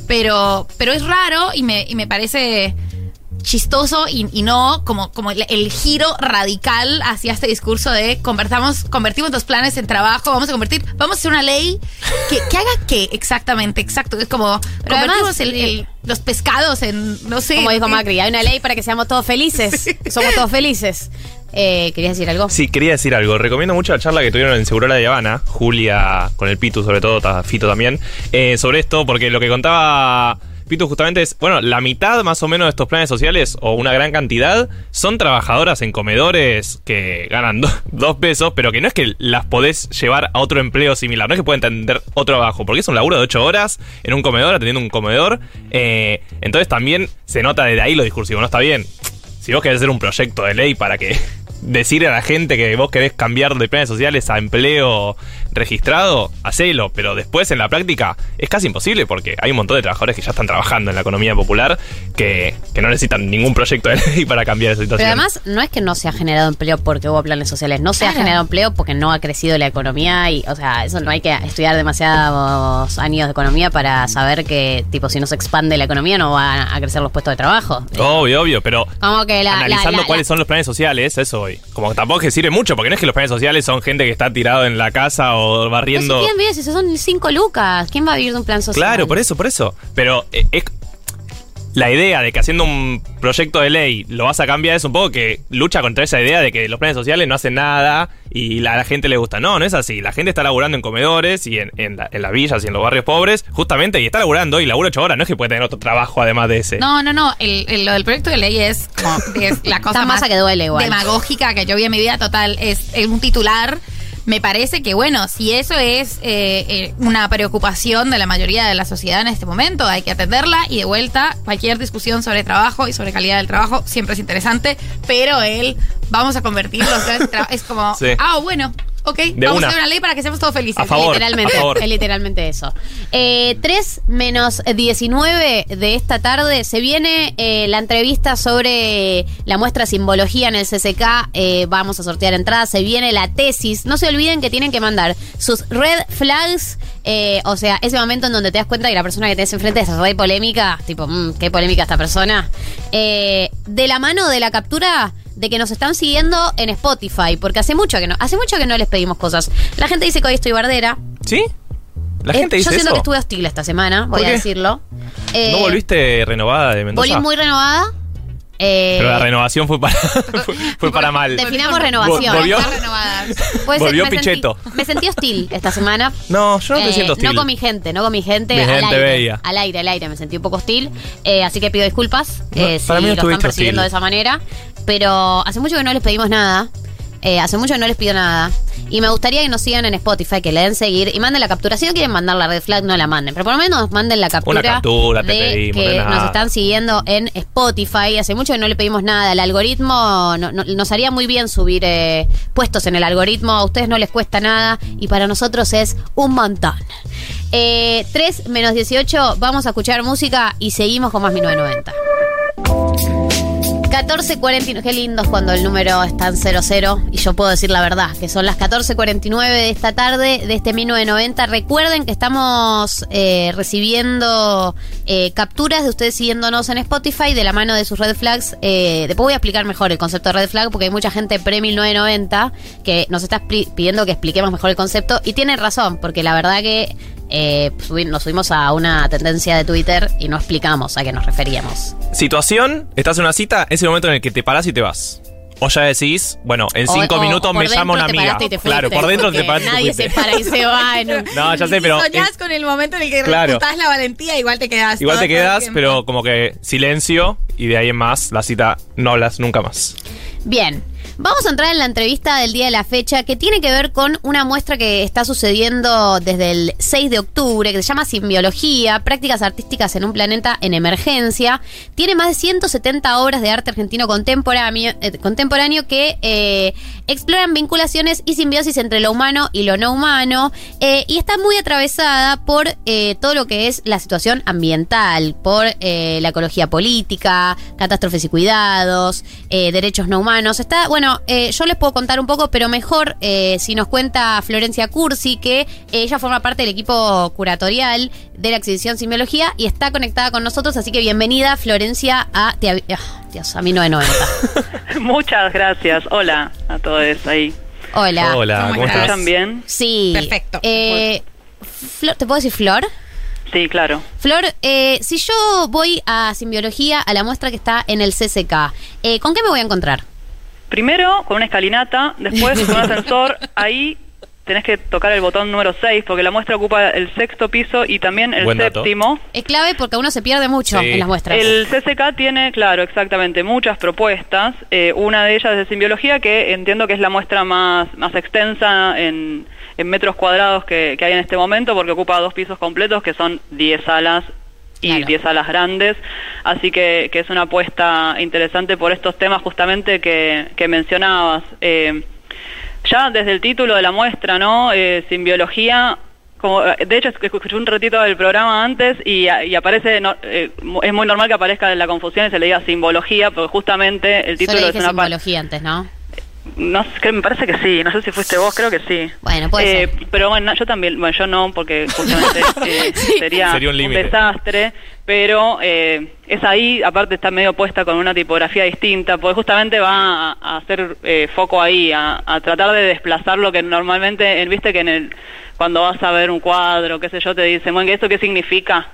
Pero, pero es raro y me, y me parece chistoso y, y no como, como el, el giro radical hacia este discurso de convertamos, convertimos los planes en trabajo, vamos a convertir, vamos a hacer una ley que, que haga qué exactamente, exacto. Es como Pero convertimos además, el- el- los pescados en, no sé. Como dijo eh, Macri, hay una ley para que seamos todos felices. (laughs) Somos todos felices. Eh, ¿Querías decir algo? Sí, quería decir algo. Recomiendo mucho la charla que tuvieron en Segurola de Habana, Julia con el Pitu sobre todo, Fito también, eh, sobre esto, porque lo que contaba Pitu justamente es, bueno, la mitad más o menos de estos planes sociales, o una gran cantidad, son trabajadoras en comedores que ganan (laughs) do- dos pesos, pero que no es que las podés llevar a otro empleo similar, no es que pueden tener otro trabajo, porque es un laburo de ocho horas en un comedor, atendiendo un comedor. eh, entonces también se nota desde ahí lo discursivo, no está bien. Si vos querés hacer un proyecto de ley para que (laughs) decir a la gente que vos querés cambiar de planes sociales a empleo registrado, hacelo, pero después en la práctica es casi imposible porque hay un montón de trabajadores que ya están trabajando en la economía popular que, que no necesitan ningún proyecto de (laughs) ley para cambiar esa situación. Pero además, no es que no se ha generado empleo porque hubo planes sociales, no se ha generado empleo porque no ha crecido la economía y, o sea, eso no hay que estudiar demasiados años de economía para saber que, tipo, si no se expande la economía no van a crecer los puestos de trabajo. Obvio, obvio, pero Como que la, analizando la- cuáles la- son los planes sociales, eso hoy. Como que tampoco es que sirve mucho, porque no es que los planes sociales son gente que está tirado en la casa o Barriendo. quién vive, si son cinco lucas, ¿quién va a vivir de un plan social? Claro, por eso, por eso. Pero eh, es la idea de que haciendo un proyecto de ley lo vas a cambiar es un poco que lucha contra esa idea de que los planes sociales no hacen nada y la, a la gente le gusta. No, no es así. La gente está laburando en comedores y en, en la- en las villas y en los barrios pobres, justamente, y está laburando y labura ocho horas. No es que puede tener otro trabajo además de ese. No, no, no. El, el- lo del proyecto de ley es, como, es la (laughs) cosa más que duele igual. demagógica que yo vi en mi vida total. Es, es un titular. Me parece que, bueno, si eso es eh, eh, una preocupación de la mayoría de la sociedad en este momento, hay que atenderla y de vuelta, cualquier discusión sobre trabajo y sobre calidad del trabajo siempre es interesante, pero el vamos a convertirlo, o sea, es, como, Sí. ah, bueno, Ok, De vamos una. a hacer una ley para que seamos todos felices. A favor. literalmente, a favor. es literalmente eso. Eh, 3 menos 19 de esta tarde se viene eh, la entrevista sobre la muestra Simbología en el CCK. Eh, vamos a sortear entradas. Se viene la tesis. No se olviden que tienen que mandar sus red flags. eh, o sea, ese momento en donde te das cuenta que la persona que tenés enfrente es re polémica. Tipo, mm, qué polémica esta persona. Eh, de la mano de la captura de que nos están siguiendo en Spotify, porque hace mucho que no, hace mucho que no les pedimos cosas. La gente dice que hoy estoy bardera. ¿Sí? ¿La Eh, gente dice Yo siento eso? que estuve hostil esta semana, voy ¿Por a decirlo. Eh, ¿No volviste renovada de Mendoza? Volví muy renovada. Eh, Pero la renovación fue para, (laughs) fue, fue para mal. Definamos renovación. Vol- volvió- ser, volvió me sentí- Pichetto. me sentí hostil esta semana. No, yo no te Eh, siento hostil. No con mi gente, no con mi gente. Mi al gente aire, bella. Al aire, al aire. Me sentí un poco hostil. Eh, así que pido disculpas No, eh, para si mí no lo están hostil. de esa manera. Pero hace mucho que no les pedimos nada. Eh, hace mucho que no les pido nada. Y me gustaría que nos sigan en Spotify, que le den seguir y manden la captura. Si no quieren mandar la red flag, no la manden. Pero por lo menos manden la captura. captura te pedimos, que de nada. nos están siguiendo en Spotify. Hace mucho que no le pedimos nada. El algoritmo no- no- nos haría muy bien subir eh, puestos en el algoritmo. A ustedes no les cuesta nada y para nosotros es un montón. Eh, 3 menos 18, vamos a escuchar música y seguimos con más 1990. 14.49, qué lindo es cuando el número está en 00 y yo puedo decir la verdad, que son las 14.49 de esta tarde de este 1990. Recuerden que estamos eh, recibiendo eh, capturas de ustedes siguiéndonos en Spotify de la mano de sus red flags. Eh, después voy a explicar mejor el concepto de red flag porque hay mucha gente pre-1990 que nos está pidiendo que expliquemos mejor el concepto y tienen razón, porque la verdad que eh, subi- nos subimos a una tendencia de Twitter y no explicamos a qué nos referíamos. Situación, estás en una cita, es el momento en el que te parás y te vas. O ya decís, bueno, en cinco o- minutos o me llama una amiga. te claro, por dentro te paraste te Nadie se para y se va en un- No, ya sé, pero soñás es- con el momento en el que Claro. refutás la valentía, igual te quedas. igual te tiempo. pero como que silencio y de ahí en más la cita no hablas nunca más. Bien. Vamos a entrar en la entrevista del día de la fecha que tiene que ver con una muestra que está sucediendo desde el 6 de octubre que se llama Simbiología, prácticas artísticas en un planeta en emergencia. Tiene más de 170 obras de arte argentino contemporáneo, eh, contemporáneo que eh, exploran vinculaciones y simbiosis entre lo humano y lo no humano eh, y está muy atravesada por eh, todo lo que es la situación ambiental, por eh, la ecología política, catástrofes y cuidados, derechos no humanos. Está, bueno, yo les puedo contar un poco, pero mejor si nos cuenta Florencia Cursi, que ella forma parte del equipo curatorial de la exhibición Simbiología y está conectada con nosotros, así que bienvenida Florencia a... Te, a 1990. (laughs) Muchas gracias. Hola a todos ahí. Hola. Hola, ¿cómo ¿cómo ¿Me estás? escuchan bien? Sí. Perfecto. Eh, Flor, ¿Te puedo decir Flor? Sí, claro. Flor, eh, si yo voy a Simbiología, a la muestra que está en el CCK, eh, ¿con qué me voy a encontrar? Primero con una escalinata, después con un (laughs) ascensor. Ahí tenés que tocar el botón número 6 porque la muestra ocupa el sexto piso y también el Buen dato. séptimo. Es clave porque uno se pierde mucho Sí. en las muestras. El CCK tiene, claro, exactamente, muchas propuestas. Eh, una de ellas es de simbiología, que entiendo que es la muestra más, más extensa en, en metros cuadrados que, que hay en este momento, porque ocupa dos pisos completos, que son 10 salas y Claro. 10 salas grandes. Así que, que es una apuesta interesante por estos temas justamente que, que mencionabas. Eh, ya desde el título de la muestra, ¿no? Eh, simbiología. Como, de hecho, escuché un ratito del programa antes y, y aparece, no- eh, es muy normal que aparezca la confusión y se le diga simbología, porque justamente el Yo título le es dije una pa- simbología antes, ¿no? No sé, que me parece que sí, no sé si fuiste vos, creo que sí. Bueno, puede Eh, ser. Pero bueno, yo también, bueno, yo no, porque (laughs) justamente eh, sería, Sería un desastre, pero eh, es ahí, aparte está medio puesta con una tipografía distinta, porque justamente va a, a hacer eh, foco ahí, a, a tratar de desplazar lo que normalmente, eh, viste que en el cuando vas a ver un cuadro, qué sé yo, te dicen, bueno, ¿esto qué significa?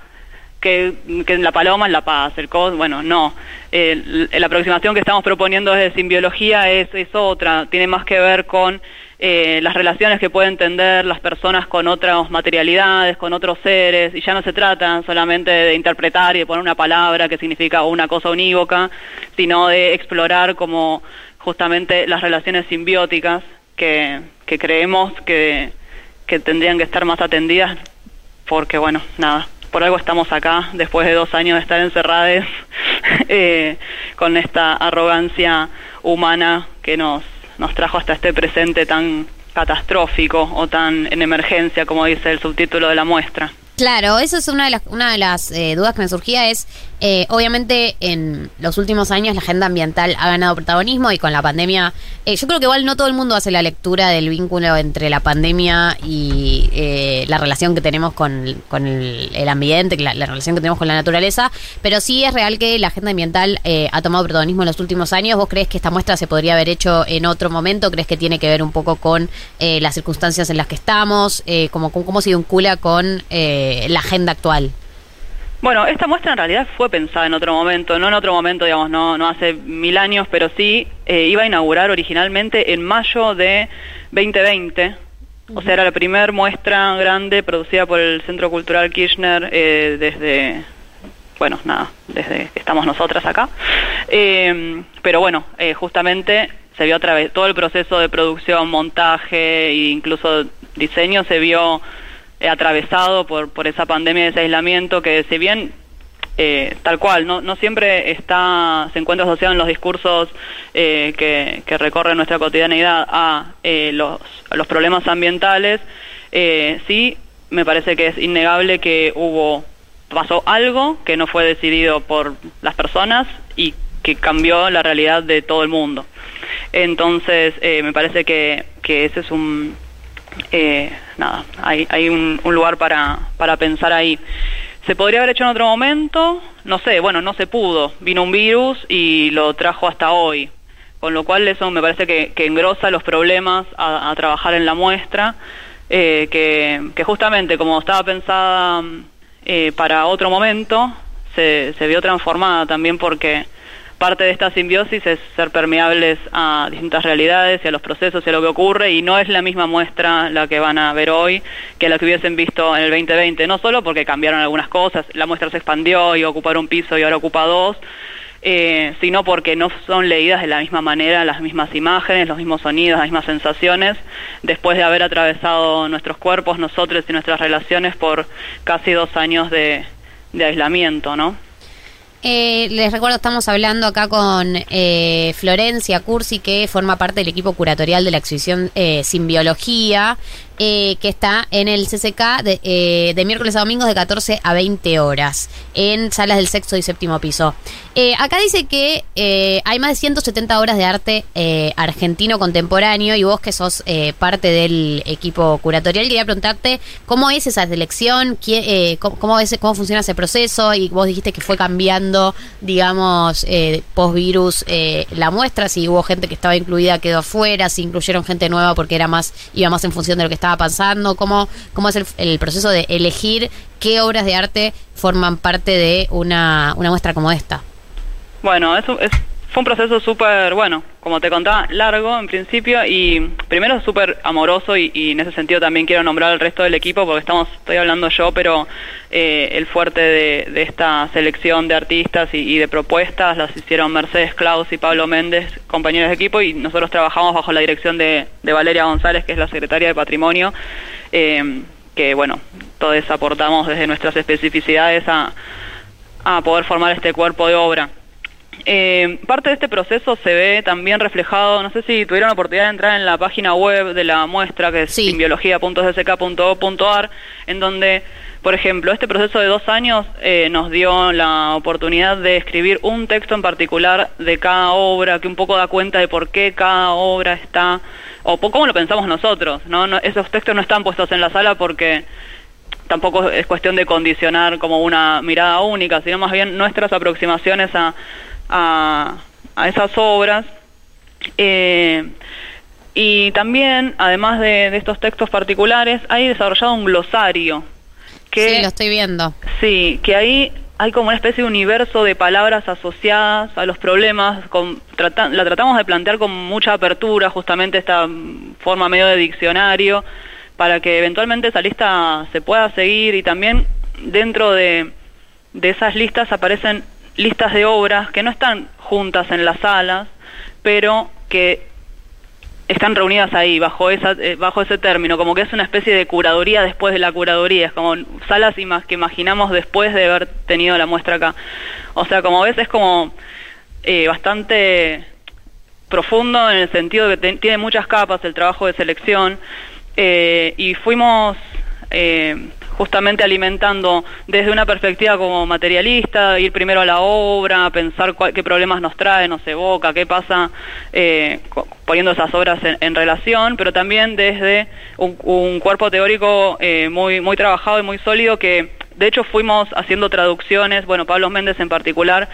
Que, que la paloma es la paz, el cos, bueno, no. La aproximación que estamos proponiendo desde simbiología es, es otra, tiene más que ver con eh, las relaciones que pueden tender las personas con otras materialidades, con otros seres, y ya no se trata solamente de interpretar y de poner una palabra que significa una cosa unívoca, sino de explorar como justamente las relaciones simbióticas que, que creemos que, que tendrían que estar más atendidas porque bueno, nada, por algo estamos acá, después de dos años de estar encerrados, (laughs) eh, con esta arrogancia humana que nos, nos trajo hasta este presente tan, catastrófico o tan en emergencia como dice el subtítulo de la muestra. Claro, eso es una de las, una de las eh, dudas que me surgía es, eh, obviamente en los últimos años la agenda ambiental ha ganado protagonismo y con la pandemia, eh, yo creo que igual no todo el mundo hace la lectura del vínculo entre la pandemia y eh, la relación que tenemos con, con el, el ambiente, la, la relación que tenemos con la naturaleza, pero sí es real que la agenda ambiental eh, ha tomado protagonismo en los últimos años. ¿Vos crees que esta muestra se podría haber hecho en otro momento? ¿Crees que tiene que ver un poco con eh, las circunstancias en las que estamos? Eh, como, ¿Cómo cómo se vincula con la agenda actual? Bueno, esta muestra en realidad fue pensada en otro momento, no en otro momento, digamos, no, no hace mil años, pero sí eh, iba a inaugurar originalmente en mayo de 2020. O sea, era la primera muestra grande producida por el Centro Cultural Kirchner eh, desde, bueno, nada, desde que estamos nosotras acá. Eh, pero bueno, eh, justamente se vio a través, todo el proceso de producción, montaje e incluso diseño se vio atravesado por, por esa pandemia de ese aislamiento que si bien eh, tal cual, no, no siempre está, se encuentra asociado en los discursos eh, que, que recorren nuestra cotidianeidad a, eh, los, los problemas ambientales, eh, sí me parece que es innegable que hubo, pasó algo que no fue decidido por las personas y que cambió la realidad de todo el mundo. Entonces, eh, me parece que, que ese es un, eh, nada, hay, hay un, un lugar para, para pensar ahí. ¿Se podría haber hecho en otro momento? No sé, bueno, no se pudo. Vino un virus y lo trajo hasta hoy. Con lo cual eso me parece que, que engrosa los problemas a, trabajar en la muestra, eh, que, que justamente como estaba pensada eh, para otro momento, se, se vio transformada también porque parte de esta simbiosis es ser permeables a distintas realidades y a los procesos y a lo que ocurre y no es la misma muestra la que van a ver hoy que la que hubiesen visto en el 2020, no solo porque cambiaron algunas cosas, la muestra se expandió y ocupar un piso y ahora ocupa dos, eh, sino porque no son leídas de la misma manera las mismas imágenes, los mismos sonidos, las mismas sensaciones, después de haber atravesado nuestros cuerpos, nosotros y nuestras relaciones por casi dos años de, de aislamiento, ¿no? Eh, les recuerdo, estamos hablando acá con eh, Florencia Cursi, que forma parte del equipo curatorial de la exhibición eh, eh, que está en el CCK de, eh, de miércoles a domingos de 14 a 20 horas, en salas del sexto y séptimo piso. Eh, acá dice que hay más de 170 obras de arte argentino contemporáneo y vos que sos parte del equipo curatorial, quería preguntarte cómo es esa selección, ¿Quién- eh, cómo, es- cómo funciona ese proceso y vos dijiste que fue cambiando, digamos, post-virus la muestra, si hubo gente que estaba incluida, quedó afuera, si incluyeron gente nueva porque era más iba más en función de lo que estaba pasando, cómo, cómo es el, proceso de elegir qué obras de arte forman parte de una, una muestra como esta. Bueno, eso es, fue un proceso súper, bueno, como te contaba, largo en principio y primero súper amoroso y, en ese sentido también quiero nombrar al resto del equipo porque estamos, estoy hablando yo, pero eh, el fuerte de, esta selección de artistas y, de propuestas las hicieron Mercedes Klaus y Pablo Méndez, compañeros de equipo, y nosotros trabajamos bajo la dirección de, Valeria González, que es la secretaria de Patrimonio, eh, que bueno, todos aportamos desde nuestras especificidades a poder formar este cuerpo de obra. Eh, parte de este proceso se ve también reflejado, no sé si tuvieron la oportunidad de entrar en la página web de la muestra, que es Sí. simbiología.sck.gov.ar, en donde, por ejemplo, este proceso de dos años eh, nos dio la oportunidad de escribir un texto en particular de cada obra, que un poco da cuenta de por qué cada obra está, o cómo lo pensamos nosotros, ¿no? no esos textos no están puestos en la sala porque tampoco es cuestión de condicionar como una mirada única, sino más bien nuestras aproximaciones a, a, a esas obras. Eh, y también, además de, de estos textos particulares, hay desarrollado un glosario que sí, lo estoy viendo. Sí, que ahí hay como una especie de universo de palabras asociadas a los problemas. Con, trata- la tratamos de plantear con mucha apertura, justamente esta forma medio de diccionario, para que eventualmente esa lista se pueda seguir y también dentro de, de esas listas aparecen listas de obras que no están juntas en las salas, pero que están reunidas ahí bajo esa eh, bajo ese término como que es una especie de curaduría después de la curaduría es como salas ima- que imaginamos después de haber tenido la muestra acá. O sea como ves es como eh, bastante profundo en el sentido de que te- tiene muchas capas el trabajo de selección eh, y fuimos eh, justamente alimentando desde una perspectiva como materialista, ir primero a la obra, pensar cuál- qué problemas nos trae, nos evoca, qué pasa eh, poniendo esas obras en, en relación, pero también desde un, un cuerpo teórico eh, muy, muy trabajado y muy sólido que de hecho fuimos haciendo traducciones, bueno, Pablo Méndez en particular,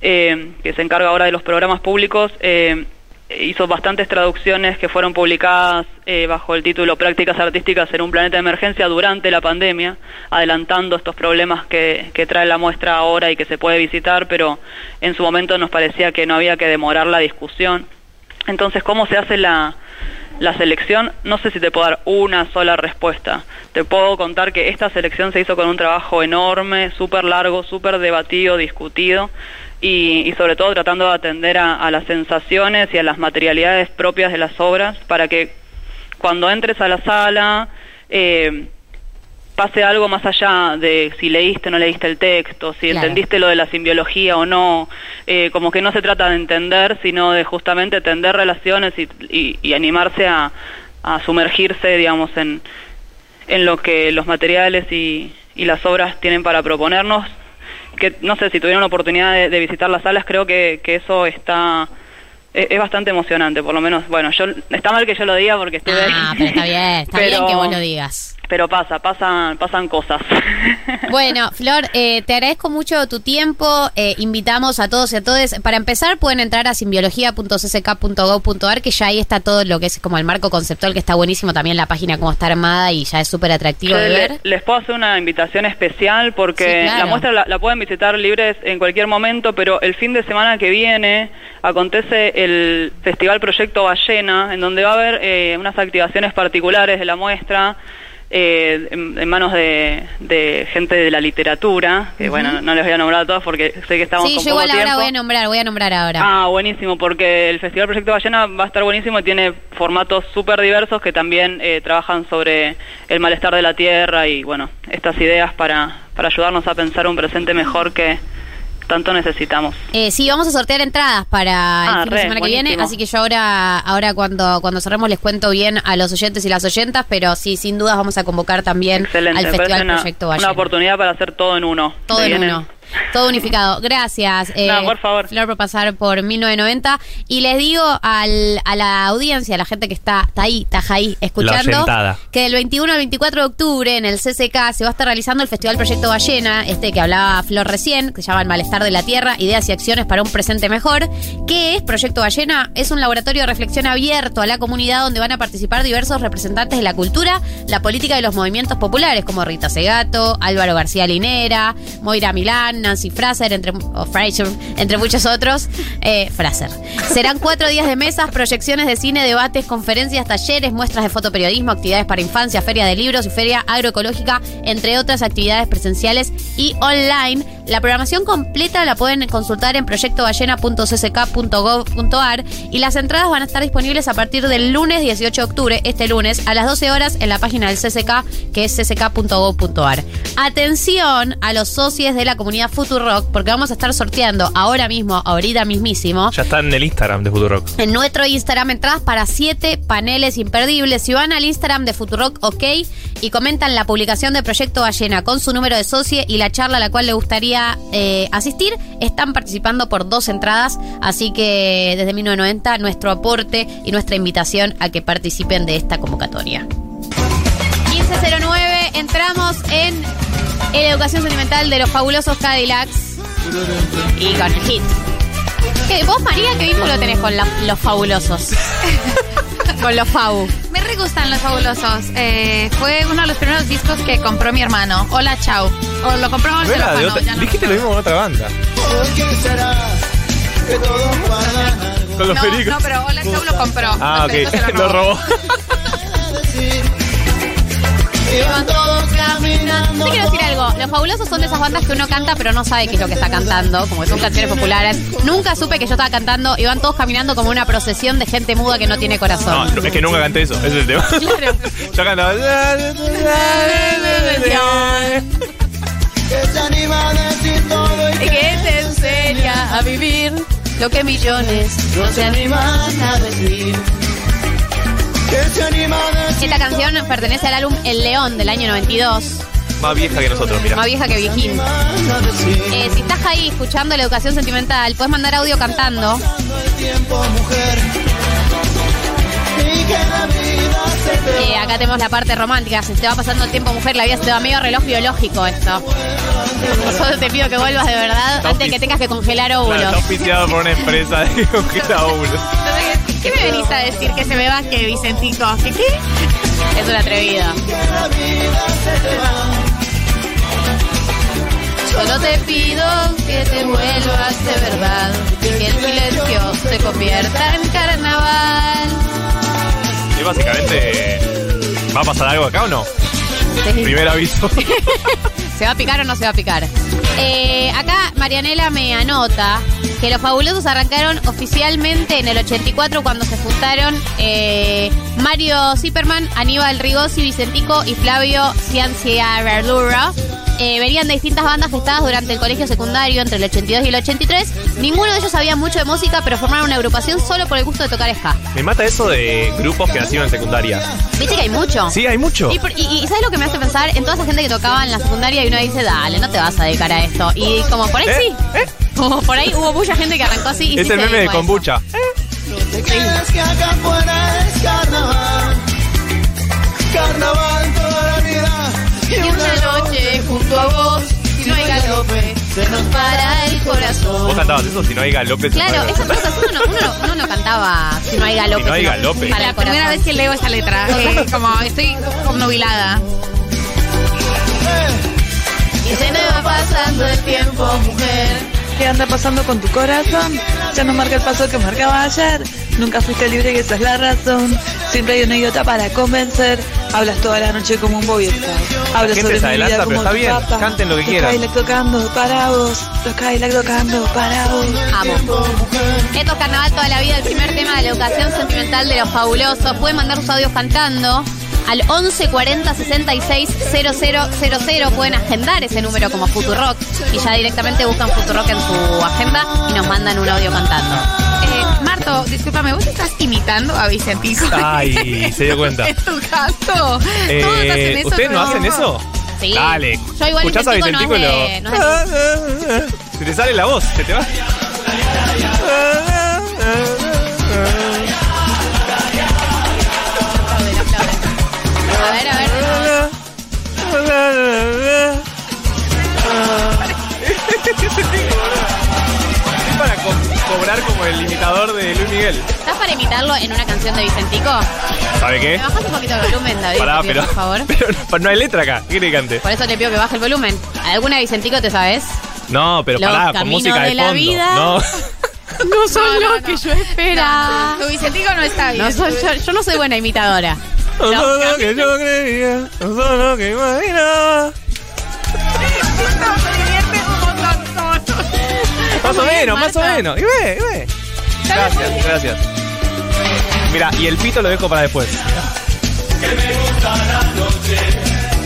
eh, que se encarga ahora de los programas públicos, eh, hizo bastantes traducciones que fueron publicadas eh, bajo el título Prácticas Artísticas en un planeta de emergencia durante la pandemia, adelantando estos problemas que, trae la muestra ahora y que se puede visitar, pero en su momento nos parecía que no había que demorar la discusión. Entonces, ¿cómo se hace la, la selección? No sé si te puedo dar una sola respuesta. Te puedo contar que esta selección se hizo con un trabajo enorme, súper largo, súper debatido, discutido y, y sobre todo tratando de atender a, a las sensaciones y a las materialidades propias de las obras para que cuando entres a la sala eh, pase algo más allá de si leíste o no leíste el texto, si Claro. entendiste lo de la simbiología o no, eh, como que no se trata de entender, sino de justamente tender relaciones y, y- y animarse a, a sumergirse, digamos, en, en lo que los materiales y, y las obras tienen para proponernos. Que no sé si tuvieron la oportunidad de, de visitar las salas, creo que, que eso está es, es bastante emocionante, por lo menos. Bueno, yo está mal que yo lo diga porque estoy Ah, pero está bien, está bien que vos lo digas. Pero pasa, pasan, pasan cosas. (laughs) Bueno, Flor, eh, te agradezco mucho tu tiempo. eh, invitamos a todos y a todas. Para empezar, pueden entrar a simbiología.cck.gov.ar, que ya ahí está todo lo que es como el marco conceptual, que está buenísimo también la página, cómo está armada y ya es súper atractivo de ver. les puedo hacer una invitación especial porque Sí, claro. la muestra la, la pueden visitar libres en cualquier momento, pero el fin de semana que viene acontece el Festival Proyecto Ballena, en donde va a haber eh, unas activaciones particulares de la muestra. Eh, en, en manos de, de gente de la literatura, que bueno, no les voy a nombrar a todos porque sé que estamos Sí, con yo poco igual ahora voy a nombrar, voy a nombrar ahora. Ah, buenísimo, porque el Festival Proyecto Ballena va a estar buenísimo y tiene formatos súper diversos que también eh, trabajan sobre el malestar de la tierra y, bueno, estas ideas para, para ayudarnos a pensar un presente mejor que tanto necesitamos. Eh, sí, vamos a sortear entradas para el Ah, fin de re, semana que viene, así que yo ahora, ahora cuando, cuando cerremos les cuento bien a los oyentes y las oyentas, pero sí, sin dudas vamos a convocar también Excelente, al Festival una, Proyecto una Ballena. oportunidad para hacer todo en uno. Todo ¿Se en vienen? uno. Todo unificado. Gracias, eh, No, por favor. Flor, por pasar por 1990. Y les digo al, a la audiencia, a la gente que está, está ahí, está ahí, escuchando, que del 21 al 24 de octubre en el CCK se va a estar realizando el Festival Proyecto Ballena, este que hablaba Flor recién, que se llama El Malestar de la Tierra, Ideas y Acciones para un Presente Mejor. ¿Qué es Proyecto Ballena? Es un laboratorio de reflexión abierto a la comunidad donde van a participar diversos representantes de la cultura, la política y los movimientos populares, como Rita Segato, Álvaro García Linera, Moira Milán, Nancy Fraser, entre, entre muchos otros. Eh, Fraser. Serán cuatro días de mesas, proyecciones de cine, debates, conferencias, talleres, muestras de fotoperiodismo, actividades para infancia, feria de libros y feria agroecológica, entre otras actividades presenciales y online. La programación completa la pueden consultar en proyectoballena.cck.gov.ar y las entradas van a estar disponibles a partir del lunes 18 de octubre, este lunes, a las 12 horas en la página del CCK, que es cck.gov.ar. Atención a los socios de la comunidad Futurock, porque vamos a estar sorteando ahora mismo, ahorita mismísimo, Ya está en el Instagram de Futurock. en nuestro Instagram entradas para siete paneles imperdibles. Si van al Instagram de Futurock OK y comentan la publicación de Proyecto Ballena con su número de socio y la charla a la cual le gustaría eh, asistir, están participando por dos entradas. Así que desde 1990 nuestro aporte y nuestra invitación a que participen de esta convocatoria. 1509, entramos en la educación sentimental de los fabulosos Cadillacs y con el hit. ¿Qué, vos, María, qué vínculo tenés con la- los fabulosos? (laughs) con los fabu. Me re gustan los fabulosos. Eh, fue uno de los primeros discos que compró mi hermano. Hola, chau. O lo compró No se lo era de afanó, otra- ya no dijiste lo mismo con otra banda. Con los no, pericos. no, pero Hola, chau lo compró. Ah, ok. Lo robó. (laughs) Iban todos caminando. Te quiero decir algo. Los fabulosos son de esas bandas que uno canta, pero no sabe qué es lo que está cantando, como que son canciones populares. Nunca supe que yo estaba cantando. Iban todos caminando como una procesión de gente muda que no tiene corazón. no, es que nunca canté eso. Ese es el tema. Claro. (laughs) Yo cantaba. que te enseña a vivir. lo que millones no se animan a decir. Esta canción pertenece al álbum El León del año 92, Más vieja que nosotros, mira. más vieja que Viejín. Eh, si estás ahí escuchando la educación sentimental, puedes mandar audio cantando. Eh, acá tenemos la parte romántica. Se te va pasando el tiempo, mujer, la vida se te va medio reloj biológico esto. Solo te pido que vuelvas de verdad Está antes de que tengas que congelar Claro, óvulos. está auspiciado por una empresa de (laughs) congela óvulos. ¿Qué me venís a decir que se me va que Vicentico? ¿Qué qué? Es un atrevido. Solo te pido que te vuelvas de verdad y que el silencio se convierta en carnaval. Y básicamente, ¿va a pasar algo acá o no? Primer aviso. (laughs) ¿Se va a picar o no se va a picar? Eh, acá Marianela me anota que los fabulosos arrancaron oficialmente en el 84 cuando se juntaron eh, Mario Zipperman, Aníbal Rigosi, Vicentico y Flavio Ciancia Verdura. Eh, venían de distintas bandas gestadas durante el colegio secundario entre el 82 y el 83. Ninguno de ellos sabía mucho de música, pero formaron una agrupación solo por el gusto de tocar ska. Me mata eso de grupos que nacieron en secundaria. ¿Viste que hay mucho? Sí, hay mucho. Y, por- y- y ¿sabes lo que me hace pensar? En toda esa gente que tocaba en la secundaria y uno dice, dale, no te vas a dedicar a esto. Y como por ahí ¿Eh? sí. ¿Eh? Como por ahí hubo mucha gente que arrancó así y Es sí el se meme de kombucha. Es que acá afuera es carnaval. Carnaval noche junto a vos, si no hay galope, se nos para el ¿Vos corazón. cantabas eso si no hay galope? Claro, esas cosas uno no, uno no- uno no cantaba si no hay galope. Si no hay galope. Para La primera vez que leo esa letra. eh, como estoy obnubilada. Y se me va pasando el tiempo, mujer. ¿Qué anda pasando con tu corazón? Ya no marca el paso que marcaba ayer. Nunca fuiste libre y esa es la razón. Siempre hay una idiota para convencer. Hablas toda la noche como un bobiesta. Hablas gente sobre se mi vida como pero está tu bien. papá. Canten lo que Los quieran. Cadillac tocando para vos. Los Cadillac tocando para vos. Amo. Esto es Carnaval toda la vida, el primer tema de la educación sentimental de los fabulosos. Pueden mandar sus audios cantando al 11 40 66 000. Pueden agendar ese número como Futurock y ya directamente buscan Futurock en su agenda y nos mandan un audio cantando. Eh, Marto, discúlpame, ¿vos estás imitando a Vicentico? Ay, (laughs) se dio cuenta. ¿En tu caso? Eh, Todos hacen eso. ¿Ustedes no hacen eso? Sí. Dale. Yo igual Escuchás a Vicentico Vicentico no es lo. de- no es Se te sale la voz, se te va. A ver, a ver. Es para co- cobrar como el imitador de Luis Miguel. ¿Estás para imitarlo en una canción de Vicentico? ¿Sabe qué? ¿Me bajas un poquito el volumen, David? Pará, pero, por favor. (laughs) pero no, no hay letra acá. ¿Qué quiere que cante? Por eso te pido que baje el volumen. ¿Alguna de Vicentico te sabes? No, pero Los pará, con música de, de la fondo. vida. No. (laughs) No son No, no, no. que yo esperaba. Tu Vicentico no está bien. Yo, yo no soy buena imitadora. No son lo que yo creía, no son lo que imaginaba. Más o menos, más o menos. Y ve, y ve. Gracias, gracias. Mira, y el pito lo dejo para después.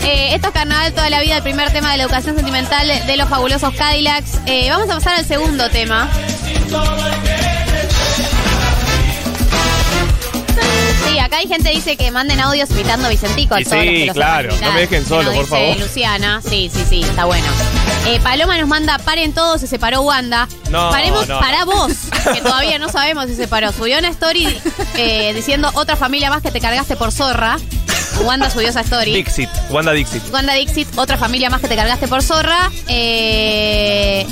Eh, esto es Carnaval toda la vida, el primer tema de la educación sentimental de los fabulosos Cadillacs. Eh, vamos a pasar al segundo tema. Sí, acá hay gente que dice que manden audios imitando a Vicentico. Y sí, claro, no me dejen solo, por dice favor. Luciana, sí, sí, sí, está bueno. Eh, Paloma nos manda, paren todos, se separó Wanda. No, Paremos no, para vos, que (laughs) todavía no sabemos si se separó. Subió una story eh, diciendo otra familia más que te cargaste por zorra. Wanda subió esa story. Dixit, Wanda Dixit. Wanda Dixit, otra familia más que te cargaste por zorra. Eh,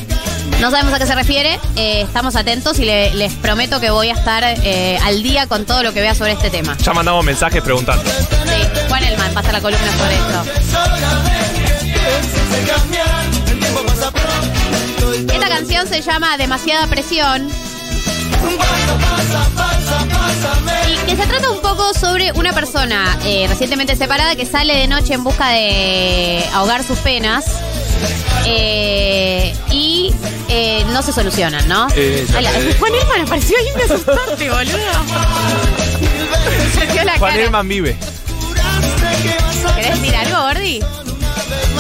no sabemos a qué se refiere. eh, estamos atentos y le- les prometo que voy a estar eh, al día con todo lo que vea sobre este tema. Ya mandamos mensajes preguntando. Sí, Juan Elman pasa la columna sobre esto. Esta canción se llama Demasiada Presión. Y que se trata un poco sobre una persona eh, recientemente separada que sale de noche en busca de ahogar sus penas. eh, y eh, no se solucionan, ¿no? Eh, (laughs) Juan Elman apareció ahí me asustaste, boludo. (laughs) La Juan. Elman vive. ¿Querés decir algo, Gordi?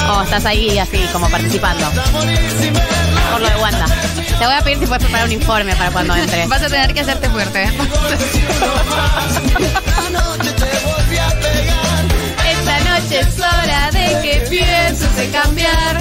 ¿O estás ahí así como participando? Por lo de Wanda. Te voy a pedir si puedes preparar un informe para cuando entre. Vas a tener que hacerte fuerte. ¿eh? Esta noche es hora de que pienses en cambiar.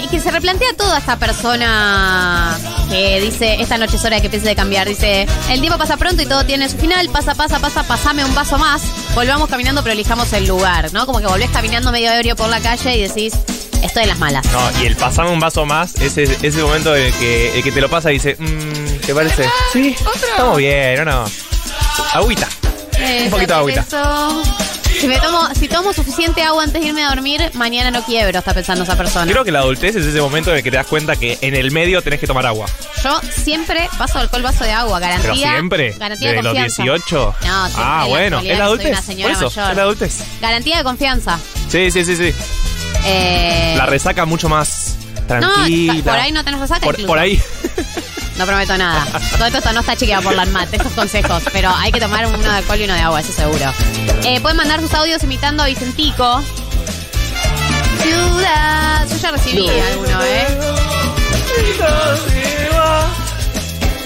Que, que se replantea toda esta persona que dice, esta noche es hora de que piense de cambiar. Dice, el tiempo pasa pronto y todo tiene su final, pasa, pasa, pasa, pasame un vaso más, volvamos caminando pero elijamos el lugar, ¿no? Como que volvés caminando medio ebrio por la calle y decís, estoy en las malas. No, y el pasame un vaso más, ese, ese momento en el que, el que te lo pasa y dice, mmm, ¿te parece? Sí, estamos bien, no, no. Agüita. Un poquito de agüita. Eso. Si, me tomo, si tomo suficiente agua antes de irme a dormir, mañana no quiebro, está pensando esa persona. Creo que la adultez es ese momento en el que te das cuenta que en el medio tenés que tomar agua. Yo siempre vaso alcohol, vaso de agua, garantía. Pero siempre. Garantía de ¿De los confianza. 18? No, Ah, bueno. Es la adultez. una señora Por eso, mayor. es la adultez. Garantía de confianza. Sí, sí, sí, sí. Eh, La resaca mucho más no, tranquila. por ahí no tenés resaca. Por, por ahí. (laughs) No prometo nada. Todo esto no está chequeado por la ANMAT, estos consejos. Pero hay que tomar uno de alcohol y uno de agua, eso seguro. Eh, pueden mandar sus audios imitando a Vicentico. Ciudad. Yo ya recibí alguno, ¿eh?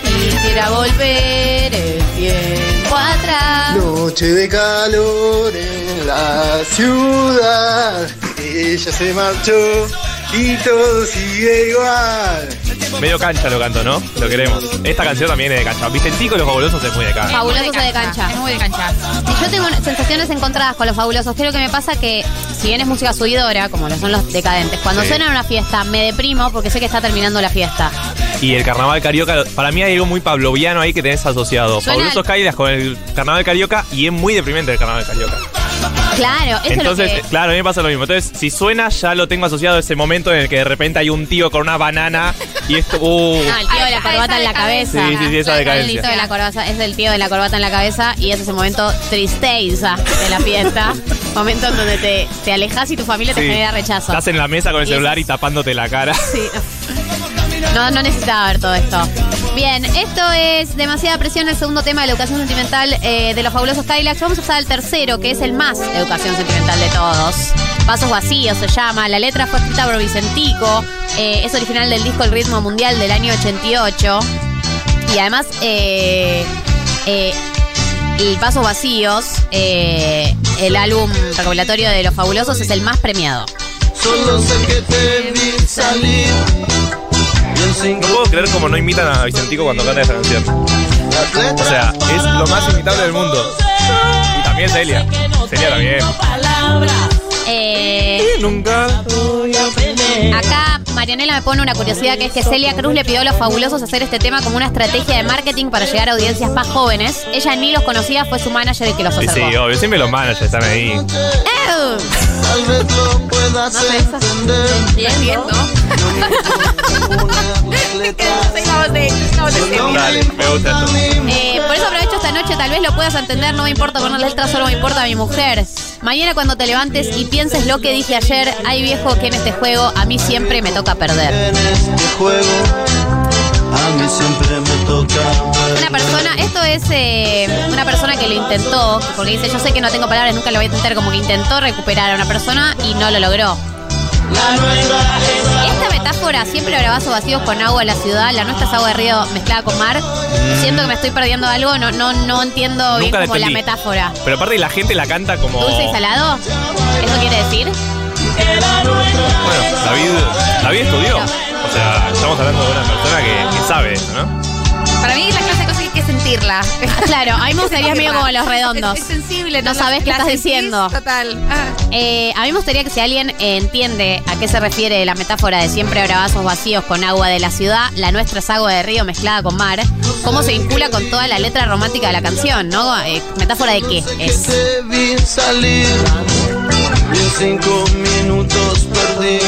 Quisiera volver el tiempo atrás. Noche de calor en la ciudad. Ella se marchó y todo sigue igual. Medio cancha lo canto, ¿no? Lo queremos. Esta canción también es de cancha. Vicentico y los fabulosos es muy de cancha. Fabulosos Es de cancha. Es muy de cancha. Y yo tengo sensaciones encontradas con los fabulosos. Creo que me pasa que, si bien es música subidora, como lo son los decadentes, cuando Sí. suena en una fiesta me deprimo porque sé que está terminando la fiesta. Y el carnaval carioca, para mí hay algo muy pavloviano ahí que tenés asociado. Suena Fabulosos el- caídas con el carnaval carioca y es muy deprimente el carnaval carioca. Claro, eso Entonces, es lo que. claro, a mí me pasa lo mismo. Entonces, si suena, ya lo tengo asociado a ese momento en el que de repente hay un tío con una banana y esto. Uh, No, el tío de la corbata en la cabeza. Sí, sí, sí, esa El decadencia. tío de la corbata- es el tío de la corbata en la cabeza y es ese momento tristeza de la fiesta. (laughs) momento en donde te, te alejas y tu familia te sí. genera rechazo. Estás en la mesa con el Y celular y tapándote la cara. Sí. (laughs) No, no necesitaba ver todo esto. Bien, esto es demasiada presión, el segundo tema de la educación sentimental eh, de los fabulosos Kylax. Vamos a usar el tercero, que es el más educación sentimental de todos. Pasos vacíos se llama. La letra fue escrita por Vicentico. eh, es original del disco El Ritmo Mundial del año 88. Y además, eh, y Pasos Vacíos, el álbum recopilatorio de los fabulosos, es el más premiado. Solo sé que te vi salir. No puedo creer como no imitan a Vicentico cuando canta esa canción. O sea, es lo más imitable del mundo. Y también Celia. Celia también. Eh, Nunca. Acá Marianela me pone una curiosidad que es que Celia Cruz le pidió a los fabulosos hacer este tema como una estrategia de marketing para llegar a audiencias más jóvenes. Ella ni los conocía, fue su manager el que los Sí, acercó. sí, obvio. Siempre los managers están ahí. ¡Ew! tal vez lo puedas No sé, entender. Entiendo. Poner letras. Dale, me gusta esto. Eh, por eso aprovecho esta noche, tal vez lo puedas entender, no me importa poner letras, solo me importa mi mujer. Mañana cuando te levantes y pienses lo que dije ayer, hay viejo que en este juego a mí siempre me toca perder. En este juego, a mí siempre me toca. Una persona, esto es eh, una persona que lo intentó, porque dice, yo sé que no tengo palabras, nunca lo voy a intentar, como que intentó recuperar a una persona y no lo logró. Esta metáfora, siempre habrá vasos vacíos con agua en la ciudad, la nuestra es agua de río mezclada con mar. Siento que me estoy perdiendo algo, no, no, no entiendo bien Nunca como la metáfora. Pero aparte la gente la canta como. ¿Dulce y salado? ¿Eso quiere decir? Bueno, David, David estudió. O sea, estamos hablando de una persona que, que sabe eso, ¿no? Para mí la clase de cosas que hay que sentirla. (laughs) Claro, a mí me gustaría medio como los redondos. Es, es sensible. No sabes qué estás sentís diciendo. Total. Ah. Eh, a mí me gustaría que si alguien eh, entiende a qué se refiere la metáfora de siempre habrá vasos vacíos con agua de la ciudad, la nuestra es agua de río mezclada con mar, cómo se vincula con toda la letra romántica de la canción, ¿no? Eh, ¿Metáfora de qué es? Y en cinco minutos perdí.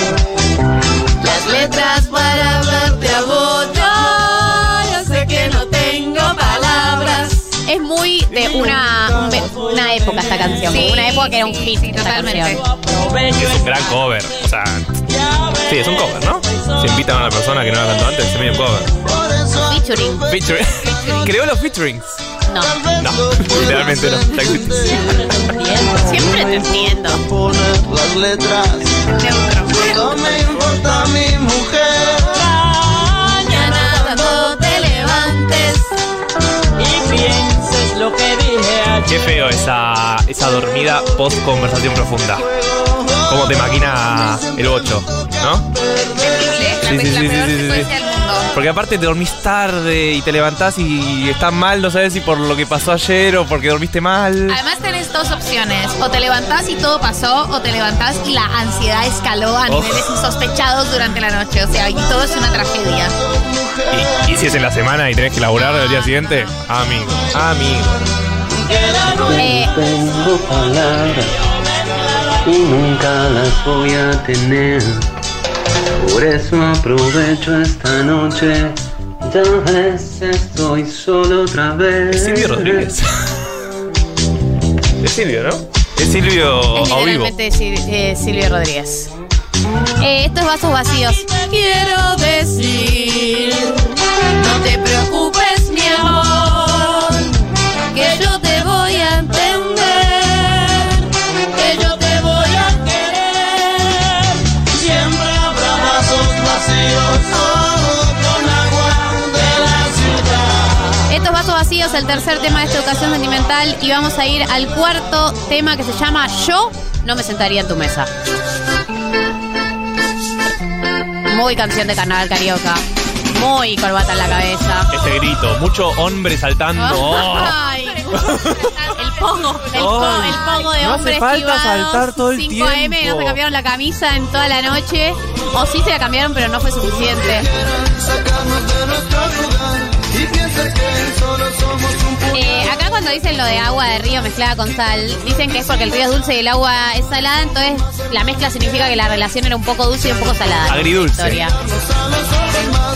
Las letras para hablarte a vos, yo, yo sé que no tengo palabras. Es muy de una, una época esta canción, Sí, una época que era un hit sí, esta totalmente. canción. Es un gran cover. O sea. Sí, es un cover, ¿no? Se invitan a una persona que no la cantó antes, se mide un cover. Featuring. Featuring. (laughs) Creó los featurings. No. No, (laughs) literalmente no. Siempre te entiendo. Poner las letras. No me importa mi mujer. Mañana cuando te levantes. Y pienses lo que dije ayer. Qué feo esa, esa dormida post conversación profunda. Cómo te maquina el 8, ¿no? Terrible. La, Sí, sí, la sí, peor sí, sí, secuencia sí. del mundo. Porque aparte te dormís tarde y te levantás y estás mal, no sabes si por lo que pasó ayer o porque dormiste mal. Además tenés dos opciones. O te levantás y todo pasó, o te levantás y la ansiedad escaló a Oh. niveles insospechados durante la noche. O sea, y todo es una tragedia. Y, y si es en la semana y tenés que laburar el día siguiente, amigo, amigo. Eh, Tengo palabras y nunca las voy a tener. Por eso aprovecho esta noche. Ya ves, estoy solo otra vez. Es Silvio Rodríguez. Es Silvio, ¿no? Es Silvio es literalmente Sil- eh, Silvio Rodríguez. Eh, estos vasos vacíos. Quiero decir, no te preocupes, mi amor, vacíos, el tercer tema de esta educación sentimental, y vamos a ir al cuarto tema que se llama Yo no me sentaría en tu mesa. Muy canción de carnaval carioca. Muy corbata en la cabeza. Este grito, mucho hombre saltando. (laughs) oh. Ay, el pogo, el, po- el pogo de no hace hombres falta esquivados, saltar todo el 5 AM, no tiempo. se cambiaron la camisa en toda la noche. O sí se la cambiaron, pero no fue suficiente. Eh, acá cuando dicen lo de agua de río mezclada con sal, dicen que es porque el río es dulce y el agua es salada, entonces la mezcla significa que la relación era un poco dulce y un poco salada. Agridulce.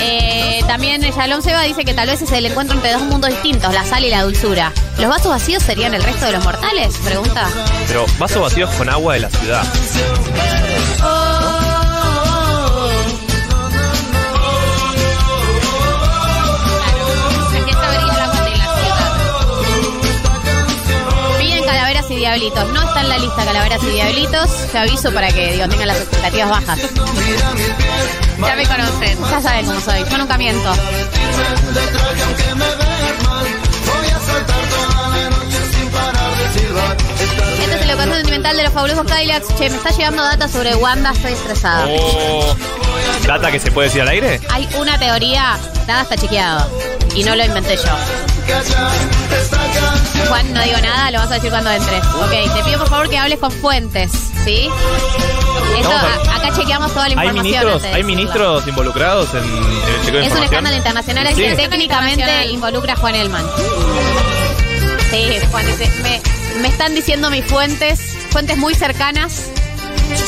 Eh, también Shalom Seba dice que tal vez es el encuentro entre dos mundos distintos, la sal y la dulzura. ¿Los vasos vacíos serían el resto de los mortales? Pregunta. Pero vasos vacíos con agua de la ciudad. Diablitos. No está en la lista calaveras y diablitos. Te aviso para que digo, tengan las expectativas bajas. Ya me conocen. Ya saben cómo soy. Yo nunca miento. Este es el educación sentimental de los fabulosos Kylax. Che, me está llegando data sobre Wanda, estoy estresada. Oh. ¿Data que se puede decir al aire? Hay una teoría, nada está chequeado. Y no lo inventé yo. Juan, no digo nada, lo vas a decir cuando entres. Ok, te pido por favor que hables con fuentes, ¿sí? A- acá chequeamos toda la ¿Hay información. ministros, ¿Hay ministros involucrados en, en el chequeo de Es un escándalo internacional Sí. que técnicamente Internacional. involucra a Juan Elman. Sí, Juan, me, me están diciendo mis fuentes, fuentes muy cercanas.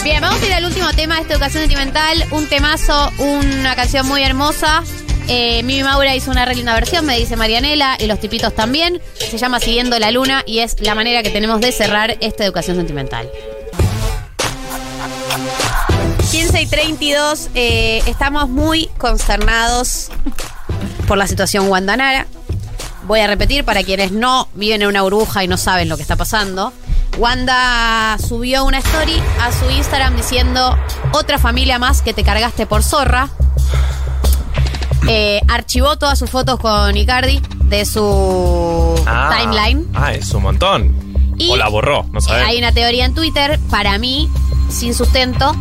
Bien, vamos a ir al último tema de esta educación sentimental. Un temazo, una canción muy hermosa. Eh, Mimi Maura hizo una re linda versión, me dice Marianela, y los tipitos también. Se llama Siguiendo la Luna y es la manera que tenemos de cerrar esta educación sentimental. 15 y 32, eh, estamos muy consternados por la situación Guandanara. Voy a repetir para quienes no viven en una burbuja y no saben lo que está pasando. Wanda subió una story a su Instagram diciendo otra familia más que te cargaste por zorra. Eh, archivó todas sus fotos con Icardi de su Ah, timeline. Ah, es un montón. Y o la borró, no sabemos. Hay una teoría en Twitter, para mí, sin sustento,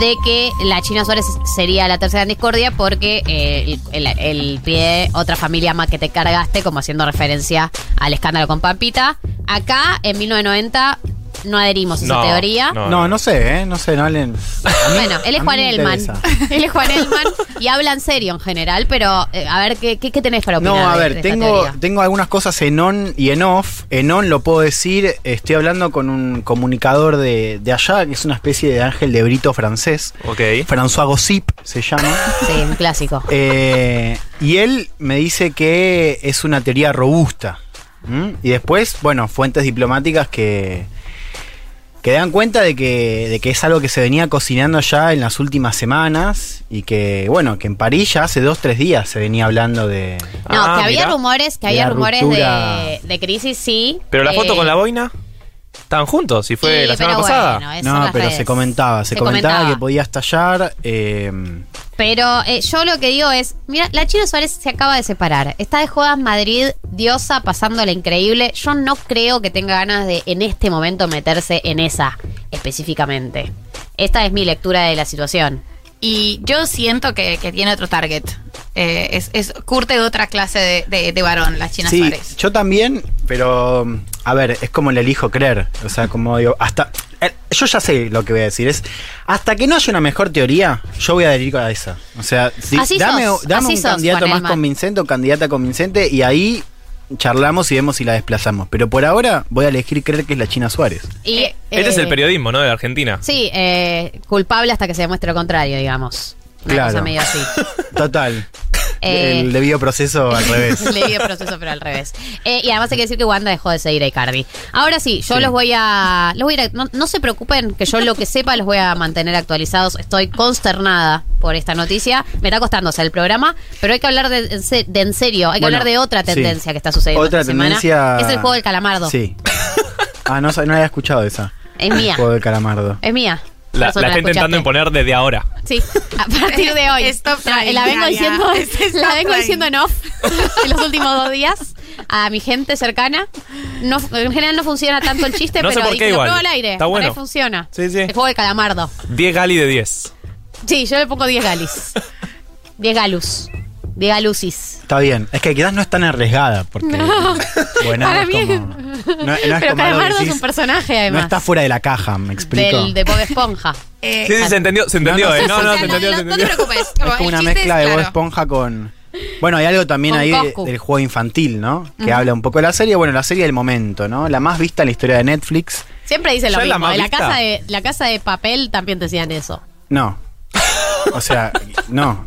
de que la China Suárez sería la tercera en discordia porque eh, el, el- el pie otra familia más que te cargaste, como haciendo referencia al escándalo con Pampita. Acá, en 1990, no adherimos a esa No, teoría. no. No, no sé, ¿eh? No sé, no hablen. A (laughs) mí- Bueno, él es mí Juan me Elman. interesa. (laughs) él es Juan Elman y habla en serio en general, pero eh, a ver, ¿qué, qué, qué tenés para opinar? No, a de- ver, esta tengo, teoría? tengo algunas cosas en on y en off. En on lo puedo decir, estoy hablando con un comunicador de, de allá, que es una especie de ángel de brito francés. Ok. François Gossip se llama. (laughs) Sí, un clásico. Eh, y él me dice que es una teoría robusta. Y después, bueno, fuentes diplomáticas que, que dan cuenta de que, de que es algo que se venía cocinando ya en las últimas semanas y que, bueno, que en París ya hace dos, tres días se venía hablando de... No, Ah, que había mirá. rumores, que De había rumores de, de crisis, sí. Pero la foto Eh, con la boina, estaban juntos, y fue sí, la semana pero pasada. bueno, eso No, las pero redes. se comentaba, se, Se comentaba, comentaba. que podía estallar. eh, Pero eh, yo lo que digo es, mira, la China Suárez se acaba de separar. Está de jodas Madrid, diosa, pasándola increíble. Yo no creo que tenga ganas de en este momento meterse en esa específicamente. Esta es mi lectura de la situación. Y yo siento que, que tiene otro target. Eh, es, es curte de otra clase de, de- de varón, la China sí, Suárez. yo también, pero a ver, es como le elijo creer. O sea, como digo, hasta. eh, yo ya sé lo que voy a decir. Es hasta que no haya una mejor teoría, yo voy a adherir a esa. O sea, si- Así dame, sos, dame así un sos, candidato Juan más Elman. convincente o candidata convincente y ahí charlamos y vemos si la desplazamos. Pero por ahora voy a elegir creer que es la China Suárez. Y, Este es el eh, periodismo, ¿no? De Argentina. Sí, eh, culpable hasta que se demuestre lo contrario, digamos. Una Claro. cosa medio así. (laughs) Total. Eh, el debido proceso al (laughs) revés. El proceso, pero al revés. Eh, y además hay que decir que Wanda dejó de seguir a Icardi. Ahora sí, yo Sí. los voy a. Los voy a no, no se preocupen, que yo lo que sepa los voy a mantener actualizados. Estoy consternada por esta noticia. Me está costando hacer el programa, pero hay que hablar de, de en serio. Hay que Bueno, hablar de otra sí. tendencia que está sucediendo Otra esta semana. tendencia. Es el juego del calamardo. Sí. Ah, no, no había escuchado esa. Es mía. Juego del calamardo. Es mía. La, Por la está intentando imponer desde ahora. Sí, a partir de hoy. (laughs) Stop trying, la vengo diciendo, (laughs) Stop la vengo diciendo en off en los últimos dos días a mi gente cercana. No, en general no funciona tanto el chiste, No sé pero por dije, qué lo igual. pruebo al aire. Está Por bueno. ahí funciona. Sí, sí. El juego de calamardo. 10 gali de 10. Sí, yo le pongo 10 galis. 10 galus. 10 galusis. Está bien. Es que quizás no es tan arriesgada porque. No. Bueno, (laughs) Para es mí- como- no, no es pero como Calamardo es un personaje, No además. está fuera de la caja, me explico. del, de Bob Esponja. (laughs) Eh, Sí, sí, se entendió, se entendió, no, eh. No, no, se no, entendió, no, se no te entendió. preocupes. es como una mezcla es de Bob claro. Esponja con. Bueno, hay algo también Con ahí de- Coscu. del juego infantil, ¿no? Que habla un poco de la serie. Bueno, la serie del momento, ¿no? La más vista en la historia de Netflix. Siempre dicen lo ¿Ya es la mismo. más De la vista? casa de, la casa de papel también decían eso. No. (laughs) O sea, no.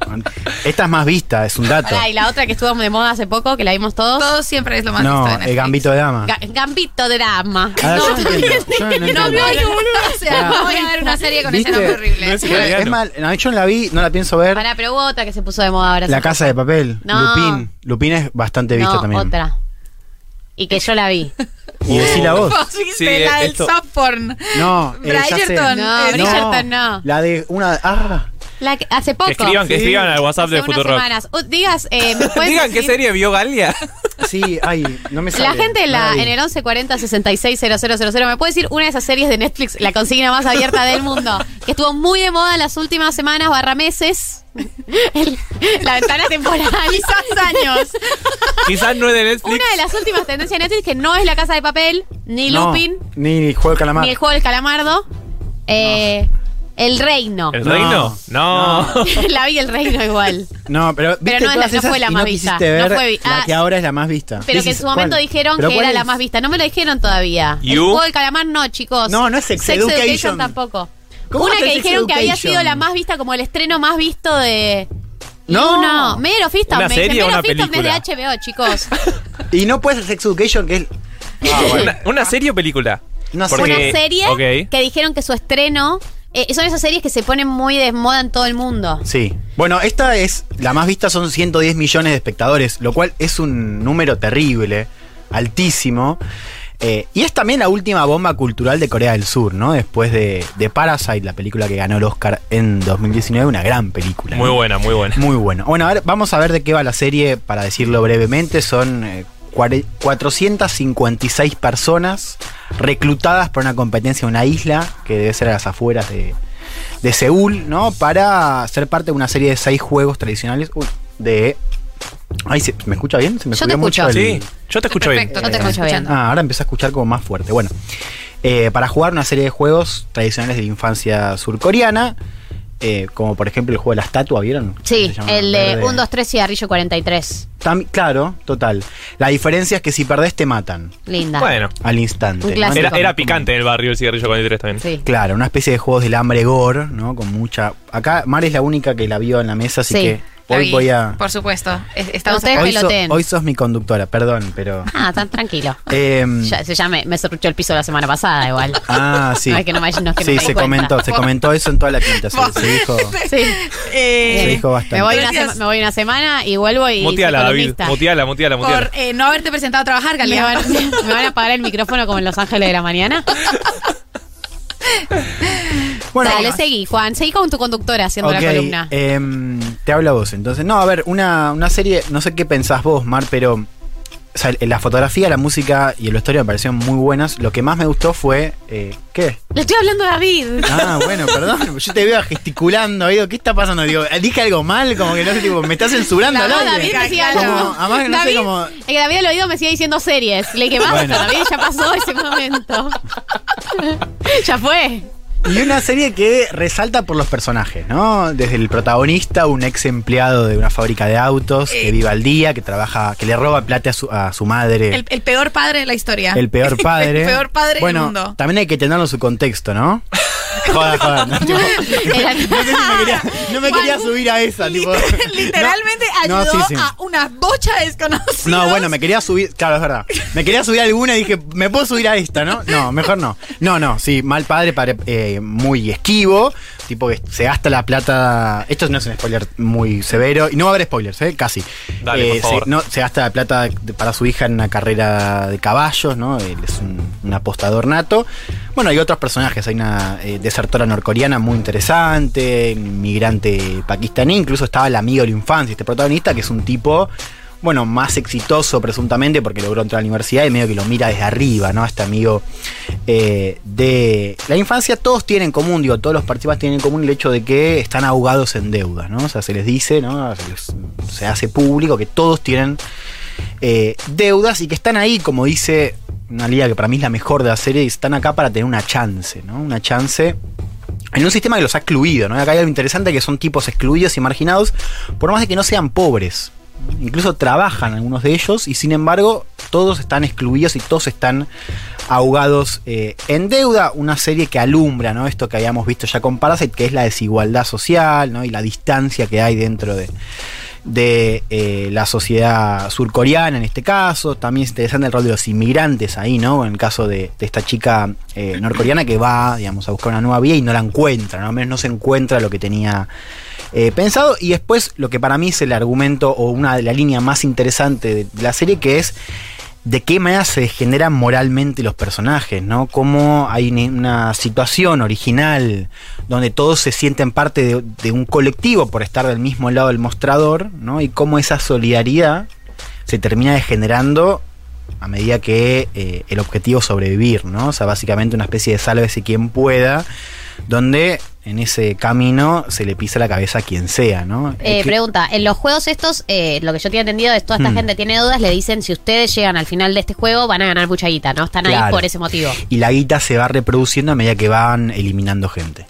Esta es más vista, es un dato. Pará, y la otra que estuvo de moda hace poco, que la vimos todos. Todo siempre es lo más No, visto de el gambito de dama. Ga- Gambito de dama. Ah, yo No, no entiendo. Yo no (laughs) No, entiendo. no, no, o sea, no voy a ver una serie con ¿Viste? escenas horribles. No es Es mal, no, yo no la vi, no la pienso ver. Pará, pero hubo otra que se puso de moda ahora. La casa de papel, No. Lupin. Lupin es bastante vista no, también. otra. Y que yo la vi. Y decí la voz. (laughs) Sí, la del esto- soft porn. No, eh. Bridgerton. No, Bridgerton no. La de una. Ah, La que- hace poco. Que escriban, que Sí. escriban al WhatsApp hace de unas Futurock. semanas. Uh, digas, eh, ¿me (laughs) puedes Digan qué decir- serie vio Galia. sí, ay, no me sale. La gente en, la, en el 1140 660000 me puede decir una de esas series de Netflix, la consigna más abierta del mundo, que estuvo muy de moda en las últimas semanas barra meses. El- la ventana temporal. (laughs) Quizás años. Quizás no es de Netflix. Una de las últimas tendencias de Netflix que no es la casa de papel, ni No, Lupin, Ni Juego de Calamar. ni el juego del calamardo. Eh, El reino. ¿El No. reino? No. (laughs) la vi el reino igual. No, pero, Pero ¿viste no es la- todas no esas fue la y más no vista. quisiste No ver fue vi- la ah, que ahora es la más vista. Pero que en su momento ¿cuál? dijeron ¿Pero que cuál era la es? más vista. No me lo dijeron todavía. El You? juego del calamar no, chicos. No, no es Sex Education. tampoco. ¿Cómo Una va a que Sex dijeron que había Education? sido la más vista como el estreno más visto de... No. no. Mero Fista. ¿Una me serie o Mero una Fista es de película? HBO, chicos. (laughs) Y no puede ser Sex Education, que es. Ah, bueno. ¿Una, una serie o película? No sé. Porque- Una serie ok. que dijeron que su estreno... eh, son esas series que se ponen muy de moda en todo el mundo. Sí. Bueno, esta es. La más vista son 110 millones de espectadores, lo cual es un número terrible, altísimo. Eh, y es también la última bomba cultural de Corea del Sur, ¿no? Después de, de Parasite, la película que ganó el Oscar en 2019, una gran película. Muy ¿no? buena, muy buena. Muy bueno. Bueno, a ver, vamos a ver de qué va la serie, para decirlo brevemente. Son eh, cuare- 456 personas reclutadas para una competencia en una isla, que debe ser a las afueras de, de Seúl, ¿no? Para ser parte de una serie de seis juegos tradicionales uy, de... Ay, ¿se- ¿me escucha bien? ¿Se me Yo te mucho escucho. el- Sí, yo te escucho bien. Perfecto, Yo te te escucho estoy bien. Ah, ahora empecé a escuchar como más fuerte. Bueno, eh, para jugar una serie de juegos tradicionales de la infancia surcoreana, eh, como por ejemplo el juego de la estatua, ¿vieron? Sí, el de Verde. 1, 2, 3 cigarrillo 43. Tam- claro, total. La diferencia es que si perdés te matan Linda. Bueno, al instante. Un ¿no? clásico. era, era picante en el barrio el cigarrillo 43 también. Sí. Claro, una especie de juegos del hambre gore, ¿no? Con mucha. Acá Mar es la única que la vio en la mesa, así Sí. que Hoy voy a. Por supuesto. es- Estamos Ustedes Hoy, so- hoy sos mi conductora, perdón, pero. Ah, tan tranquilo. (laughs) em, Ya, me, me serruchó el piso la semana pasada igual. ah, sí. (laughs) No es que no me- no es que no sí, me se cuenta. comentó, se comentó eso en toda la quinta. Se, se dijo, (laughs) Sí. Eh, se dijo bastante. Me voy, una Gracias. sema- me voy una semana y vuelvo y. Muteala, soy David. columnista. Muteala, muteala, muteala. por eh, no haberte presentado a trabajar, Me Galia. van, me van a apagar el micrófono como en Los Ángeles de la Mañana. Bueno, Dale, seguí, Juan. Seguí con tu conductora haciendo la columna. em, te habla vos. Entonces, no, a ver, una, una serie, no sé qué pensás vos, Mar, pero o sea, la fotografía, la música y el vestuario me parecieron muy buenas. Lo que más me gustó fue. eh, ¿Qué? Le estoy hablando a David. Ah, (laughs) bueno, perdón. Yo te veo gesticulando. Digo, ¿qué está pasando? Digo, ¿dije algo mal? Como que no sé, tipo, me estás censurando al aire. David me sigue Como, hablando. además, no sé David, cómo. Es que David al oído me sigue diciendo series. Le dije, basta, Bueno. David, ya pasó ese momento. (laughs) ya fue. Y una serie que resalta por los personajes, ¿no? Desde el protagonista, un ex empleado de una fábrica de autos que vive al día, que trabaja, que le roba plata a su, a su madre. El, el peor padre de la historia. El peor (laughs) padre. el peor padre bueno, del mundo. También hay que tenerlo en su contexto, ¿no? (laughs) Joder, joder. No, (laughs) no sé si me quería, no me quería Juan, subir a esa, tipo. Literalmente ayudó no, sí, sí. a una bocha de desconocidos. No, bueno, me quería subir, claro, es verdad. Me quería subir a alguna y dije, ¿me puedo subir a esta, no? No, mejor no. No, no, sí, mal padre, padre eh, muy esquivo, tipo que se gasta la plata. Esto no es un spoiler muy severo, y no va a haber spoilers, ¿eh? Casi. Dale, por Eh, favor. Se, no, se gasta la plata para su hija en una carrera de caballos, ¿no? Él es un, un apostador nato. Bueno, hay otros personajes, hay una eh, desertora norcoreana muy interesante, inmigrante pakistaní, incluso estaba el amigo de la infancia, este protagonista, que es un tipo bueno, más exitoso presuntamente porque logró entrar a la universidad y medio que lo mira desde arriba, ¿no? Este amigo eh, de la infancia, todos tienen en común, digo, todos los participantes tienen en común el hecho de que están ahogados en deuda, ¿no? O sea, se les dice, ¿no? Se hace público que todos tienen eh, deudas y que están ahí, como dice una liga que para mí es la mejor de la serie, y están acá para tener una chance, ¿no? Una chance en un sistema que los ha excluido, ¿no? Acá hay algo interesante que son tipos excluidos y marginados, por más de que no sean pobres. Incluso trabajan algunos de ellos y sin embargo todos están excluidos y todos están ahogados eh, en deuda. Una serie que alumbra, ¿no? Esto que habíamos visto ya con Parasite, que es la desigualdad social, ¿no? Y la distancia que hay dentro de, de eh, la sociedad surcoreana en este caso. También es interesante el rol de los inmigrantes ahí, ¿no? En el caso de, de esta chica eh, norcoreana que va, digamos, a buscar una nueva vida y no la encuentra, ¿no? Al menos no se encuentra lo que tenía eh, pensado. Y después lo que para mí es el argumento o una de las líneas más interesantes de, de la serie que es de qué manera se generan moralmente los personajes, ¿no? Cómo hay una situación original donde todos se sienten parte de, de un colectivo por estar del mismo lado del mostrador, ¿no? Y cómo esa solidaridad se termina degenerando a medida que eh, el objetivo es sobrevivir, ¿no? O sea, básicamente una especie de sálvese quien pueda, donde en ese camino se le pisa la cabeza a quien sea, ¿no? Eh, pregunta, en los juegos estos, eh, lo que yo tenía entendido es toda esta Hmm. gente tiene dudas, le dicen si ustedes llegan al final de este juego van a ganar mucha guita, ¿no? Están ahí por ese motivo. y la guita se va reproduciendo a medida que van eliminando gente.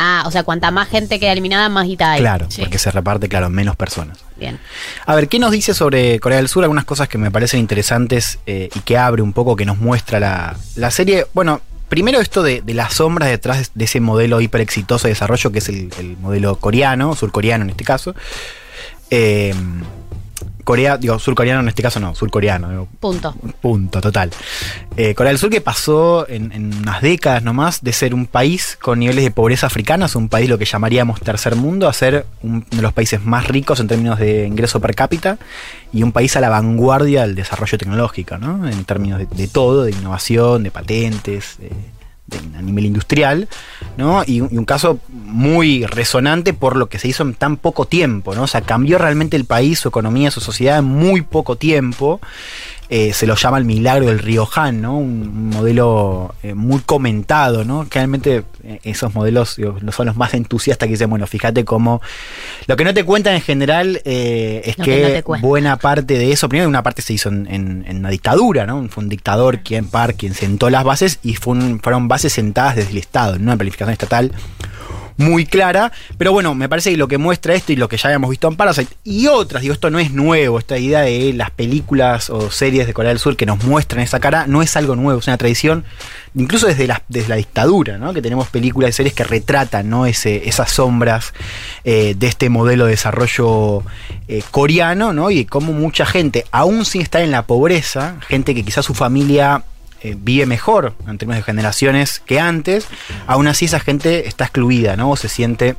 Ah, o sea, cuanta más gente queda eliminada, más guita hay. Claro, Sí. porque se reparte, claro, menos personas. Bien. A ver, ¿qué nos dice sobre Corea del Sur? Algunas cosas que me parecen interesantes eh, y que abre un poco, que nos muestra la, la serie. Bueno, primero esto de, de las sombras detrás de ese modelo hiper exitoso de desarrollo que es el, el modelo coreano, surcoreano en este caso. Eh, Corea, digo, surcoreano en este caso no, surcoreano, digo, Punto. Punto, total. Eh, Corea del Sur que pasó en, en unas décadas nomás de ser un país con niveles de pobreza africanos, un país lo que llamaríamos tercer mundo, a ser un- uno de los países más ricos en términos de ingreso per cápita y un país a la vanguardia del desarrollo tecnológico, ¿no? En términos de, de todo, de innovación, de patentes, de- de- a nivel industrial, ¿no? Y, y un caso muy resonante por lo que se hizo en tan poco tiempo, ¿no? O sea, cambió realmente el país, su economía, su sociedad en muy poco tiempo. Eh, se lo llama el milagro del Río Han, ¿no? Un, modelo eh, muy comentado, ¿no? Realmente eh, esos modelos digo, no son los más entusiastas que dicen, bueno, fíjate cómo... Lo que no te cuentan en general eh, es Lo que no buena parte de eso, primero una parte se hizo en, en- en una dictadura, ¿no? Fue un dictador quien par, quien sentó las bases y fue un- fueron bases sentadas desde el Estado, en una planificación estatal muy clara. Pero bueno, me parece que lo que muestra esto y lo que ya habíamos visto en Parasite y otras, digo, esto no es nuevo, esta idea de las películas o series de Corea del Sur que nos muestran esa cara, no es algo nuevo, es una tradición, incluso desde la, dictadura, ¿no? que tenemos películas y series que retratan ¿no? Ese, esas sombras eh, de este modelo de desarrollo eh, coreano, ¿no? y cómo mucha gente, aún sin estar en la pobreza, gente que quizás su familia eh, vive mejor en términos de generaciones que antes, aún así esa gente está excluida, ¿no? O se siente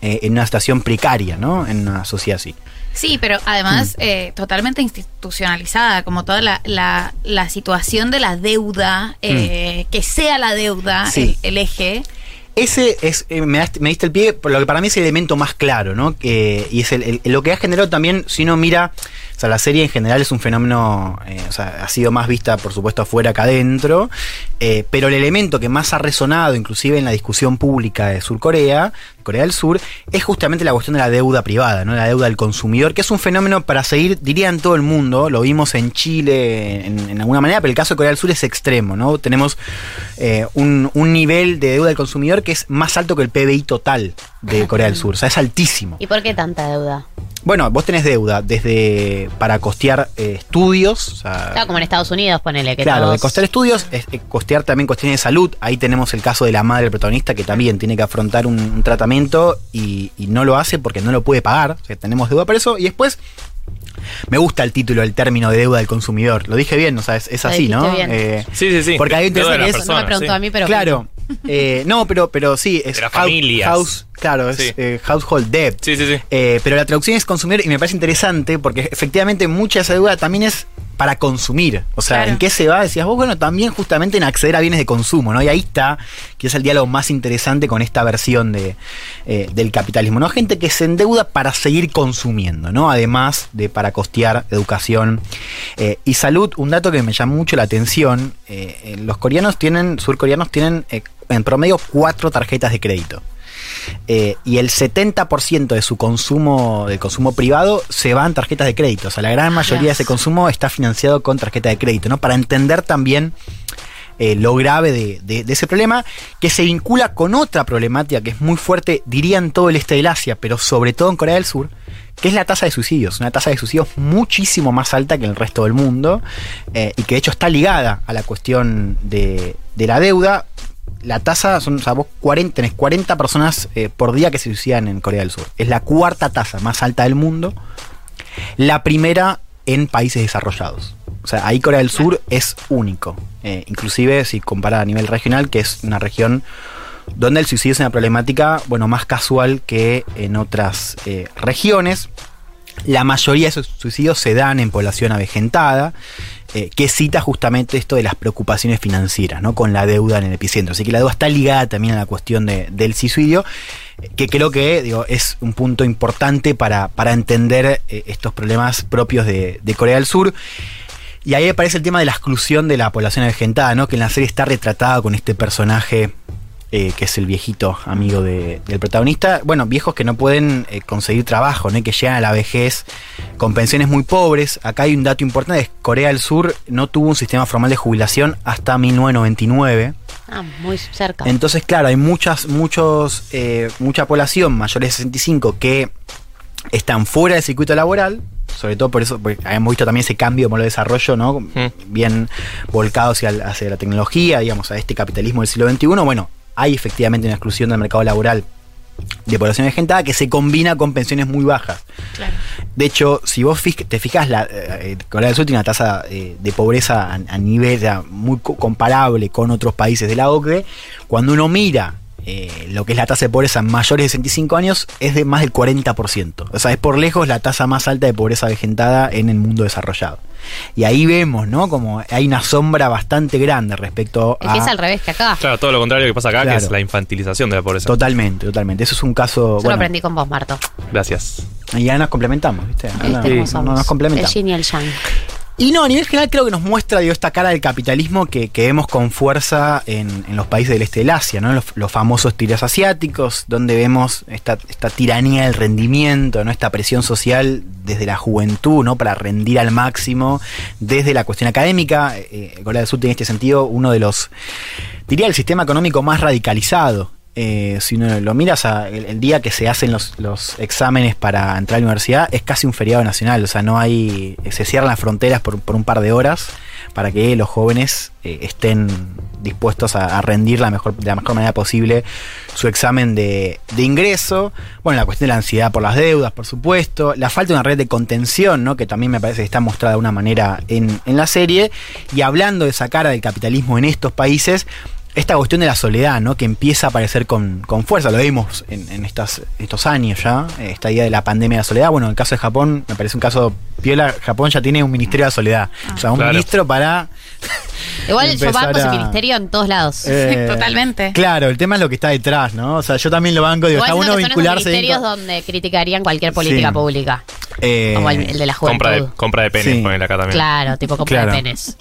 eh, en una situación precaria, ¿no? En una sociedad así. Sí, pero además eh, totalmente institucionalizada, como toda la, la, la situación de la deuda, eh, que sea la deuda Sí. el, el eje. Ese es, eh, me, diste el pie, por lo que para mí es el elemento más claro, ¿no? Y es el, lo que ha generado también, si uno mira, o sea, la serie en general es un fenómeno, eh, o sea, ha sido más vista, por supuesto, afuera que adentro, eh, pero el elemento que más ha resonado, inclusive en la discusión pública de Surcorea, Corea del Sur, es justamente la cuestión de la deuda privada, ¿no? La deuda del consumidor, que es un fenómeno para seguir, diría en todo el mundo, lo vimos en Chile en, en alguna manera, pero el caso de Corea del Sur es extremo, ¿no? Tenemos eh, un, un nivel de deuda del consumidor que es más alto que el PBI total de Corea del Sur, o sea, es altísimo. ¿Y por qué tanta deuda? Bueno, vos tenés deuda desde para costear eh, estudios, o sea, Claro, como en Estados Unidos, ponele que Claro, de todos- costear estudios, es, eh, costear también cuestiones de salud. Ahí tenemos el caso de la madre del protagonista que también tiene que afrontar un, un tratamiento y, y no lo hace porque no lo puede pagar. O sea, tenemos deuda por eso. Y después, me gusta el título, el término de deuda del consumidor. Lo dije bien, o sea, es, así, ¿no? bien. Sí, sí, sí. Porque hay un de que es- persona, No me preguntó sí. a mí, pero. Claro. Eh, no, pero, pero sí, es De las hou- familias. house, claro, es Sí. eh, household debt. Sí, sí, sí. Eh, pero la traducción es consumidor y me parece interesante porque efectivamente mucha de esa deuda también es para consumir. O sea, Claro. ¿en qué se va? Decías vos, bueno, también justamente en acceder a bienes de consumo, ¿no? Y ahí está, que es el diálogo más interesante con esta versión de, eh, del capitalismo, ¿no? Gente que se endeuda para seguir consumiendo, ¿no? Además de para costear educación eh, y salud. Un dato que me llamó mucho la atención, eh, los coreanos tienen, surcoreanos tienen eh, en promedio cuatro tarjetas de crédito. Eh, y el 70% de su consumo, del consumo privado, se va en tarjetas de crédito. O sea, la gran mayoría de ese consumo está financiado con tarjeta de crédito, ¿no? Para entender también eh, lo grave de, de- de ese problema, que se vincula con otra problemática que es muy fuerte, diría en todo el este del Asia, pero sobre todo en Corea del Sur, que es la tasa de suicidios. Una tasa de suicidios muchísimo más alta que en el resto del mundo, eh, y que de hecho está ligada a la cuestión de, de la deuda. La tasa son, o sea, vos 40, tenés 40 personas eh, por día que se suicidan en Corea del Sur. Es la cuarta tasa más alta del mundo. La primera en países desarrollados. O sea, ahí Corea del Sur es único. Eh, inclusive si compara a nivel regional, que es una región donde el suicidio es una problemática, bueno, más casual que en otras eh, regiones. La mayoría de esos suicidios se dan en población avejentada, eh, que cita justamente esto de las preocupaciones financieras, ¿no? Con la deuda en el epicentro. Así que la deuda está ligada también a la cuestión de- del suicidio, eh, que creo que digo, es un punto importante para, para entender eh, estos problemas propios de, Corea del Sur. Y ahí aparece el tema de la exclusión de la población avejentada, ¿no? Que en la serie está retratada con este personaje eh, que es el viejito amigo de- del protagonista. Bueno, viejos que no pueden eh, conseguir trabajo, ¿no? Y que llegan a la vejez con pensiones muy pobres. Acá hay un dato importante, es Corea del Sur no tuvo un sistema formal de jubilación hasta 1999. Ah, muy cerca. Entonces, claro, hay muchas, muchos, eh, mucha población mayores de 65 que están fuera del circuito laboral, sobre todo por eso, porque habíamos visto también ese cambio de modelo de desarrollo, ¿no? Bien volcado hacia, hacia la tecnología, digamos, a este capitalismo del siglo XXI. Bueno, hay efectivamente una exclusión del mercado laboral de población agentada que se combina con pensiones muy bajas. Claro. De hecho, si vos te fijas, la, eh, Corea del Sur tiene una tasa eh, de pobreza a, a nivel ya muy co- comparable con otros países de la OCDE. Cuando uno mira eh, lo que es la tasa de pobreza en mayores de 65 años, es de más del 40%. O sea, es por lejos la tasa más alta de pobreza vegetada en el mundo desarrollado. Y ahí vemos, ¿no? Como hay una sombra bastante grande respecto Es que es a... al revés que acá. Claro, todo lo contrario que pasa acá, que es la infantilización de la pobreza. Totalmente, totalmente. Eso es un caso... Yo lo aprendí con vos, Marto. Gracias. y ya nos complementamos, ¿viste? Ahora ¿Viste cómo no- no nos El complementamos. yin y el yang. Y no, a nivel general creo que nos muestra digo, esta cara del capitalismo que, vemos con fuerza en, en los países del este del Asia, ¿no? los, famosos tiros asiáticos, donde vemos esta, esta tiranía del rendimiento, ¿no? esta presión social desde la juventud ¿no? para rendir al máximo, desde la cuestión académica. Eh, Corea del Sur tiene en este sentido uno de los, diría, el sistema económico más radicalizado eh, si uno lo mira, o sea, el, día que se hacen los, los exámenes para entrar a la universidad es casi un feriado nacional, o sea, no hay, se cierran las fronteras por, por un par de horas para que los jóvenes eh, estén dispuestos a, a rendir la mejor, de la mejor manera posible su examen de, de ingreso. Bueno, la cuestión de la ansiedad por las deudas, por supuesto. La falta de una red de contención, ¿no? que también me parece que está mostrada de una manera en, en la serie. Y hablando de esa cara del capitalismo en estos países, esta cuestión de la soledad, ¿no? Que empieza a aparecer con, con fuerza. Lo vimos en, en estas, estos años ya. eh, Esta idea de la pandemia de la soledad. Bueno, en el caso de Japón, me parece un caso piola. Japón ya tiene un ministerio de la soledad. o sea, un Claro. ministro para. (laughs) Igual yo banco ese a- ministerio en todos lados. eh, (laughs) Totalmente. Claro, el tema es lo que está detrás, ¿no? O sea, yo también lo banco. Digo, está bueno son vincularse. ministerios donde criticarían cualquier política Sí. pública. Eh, Como el, el de la juventud. Compra de, compra de penes, Sí. ponele acá también. Claro, tipo compra Claro. de penes.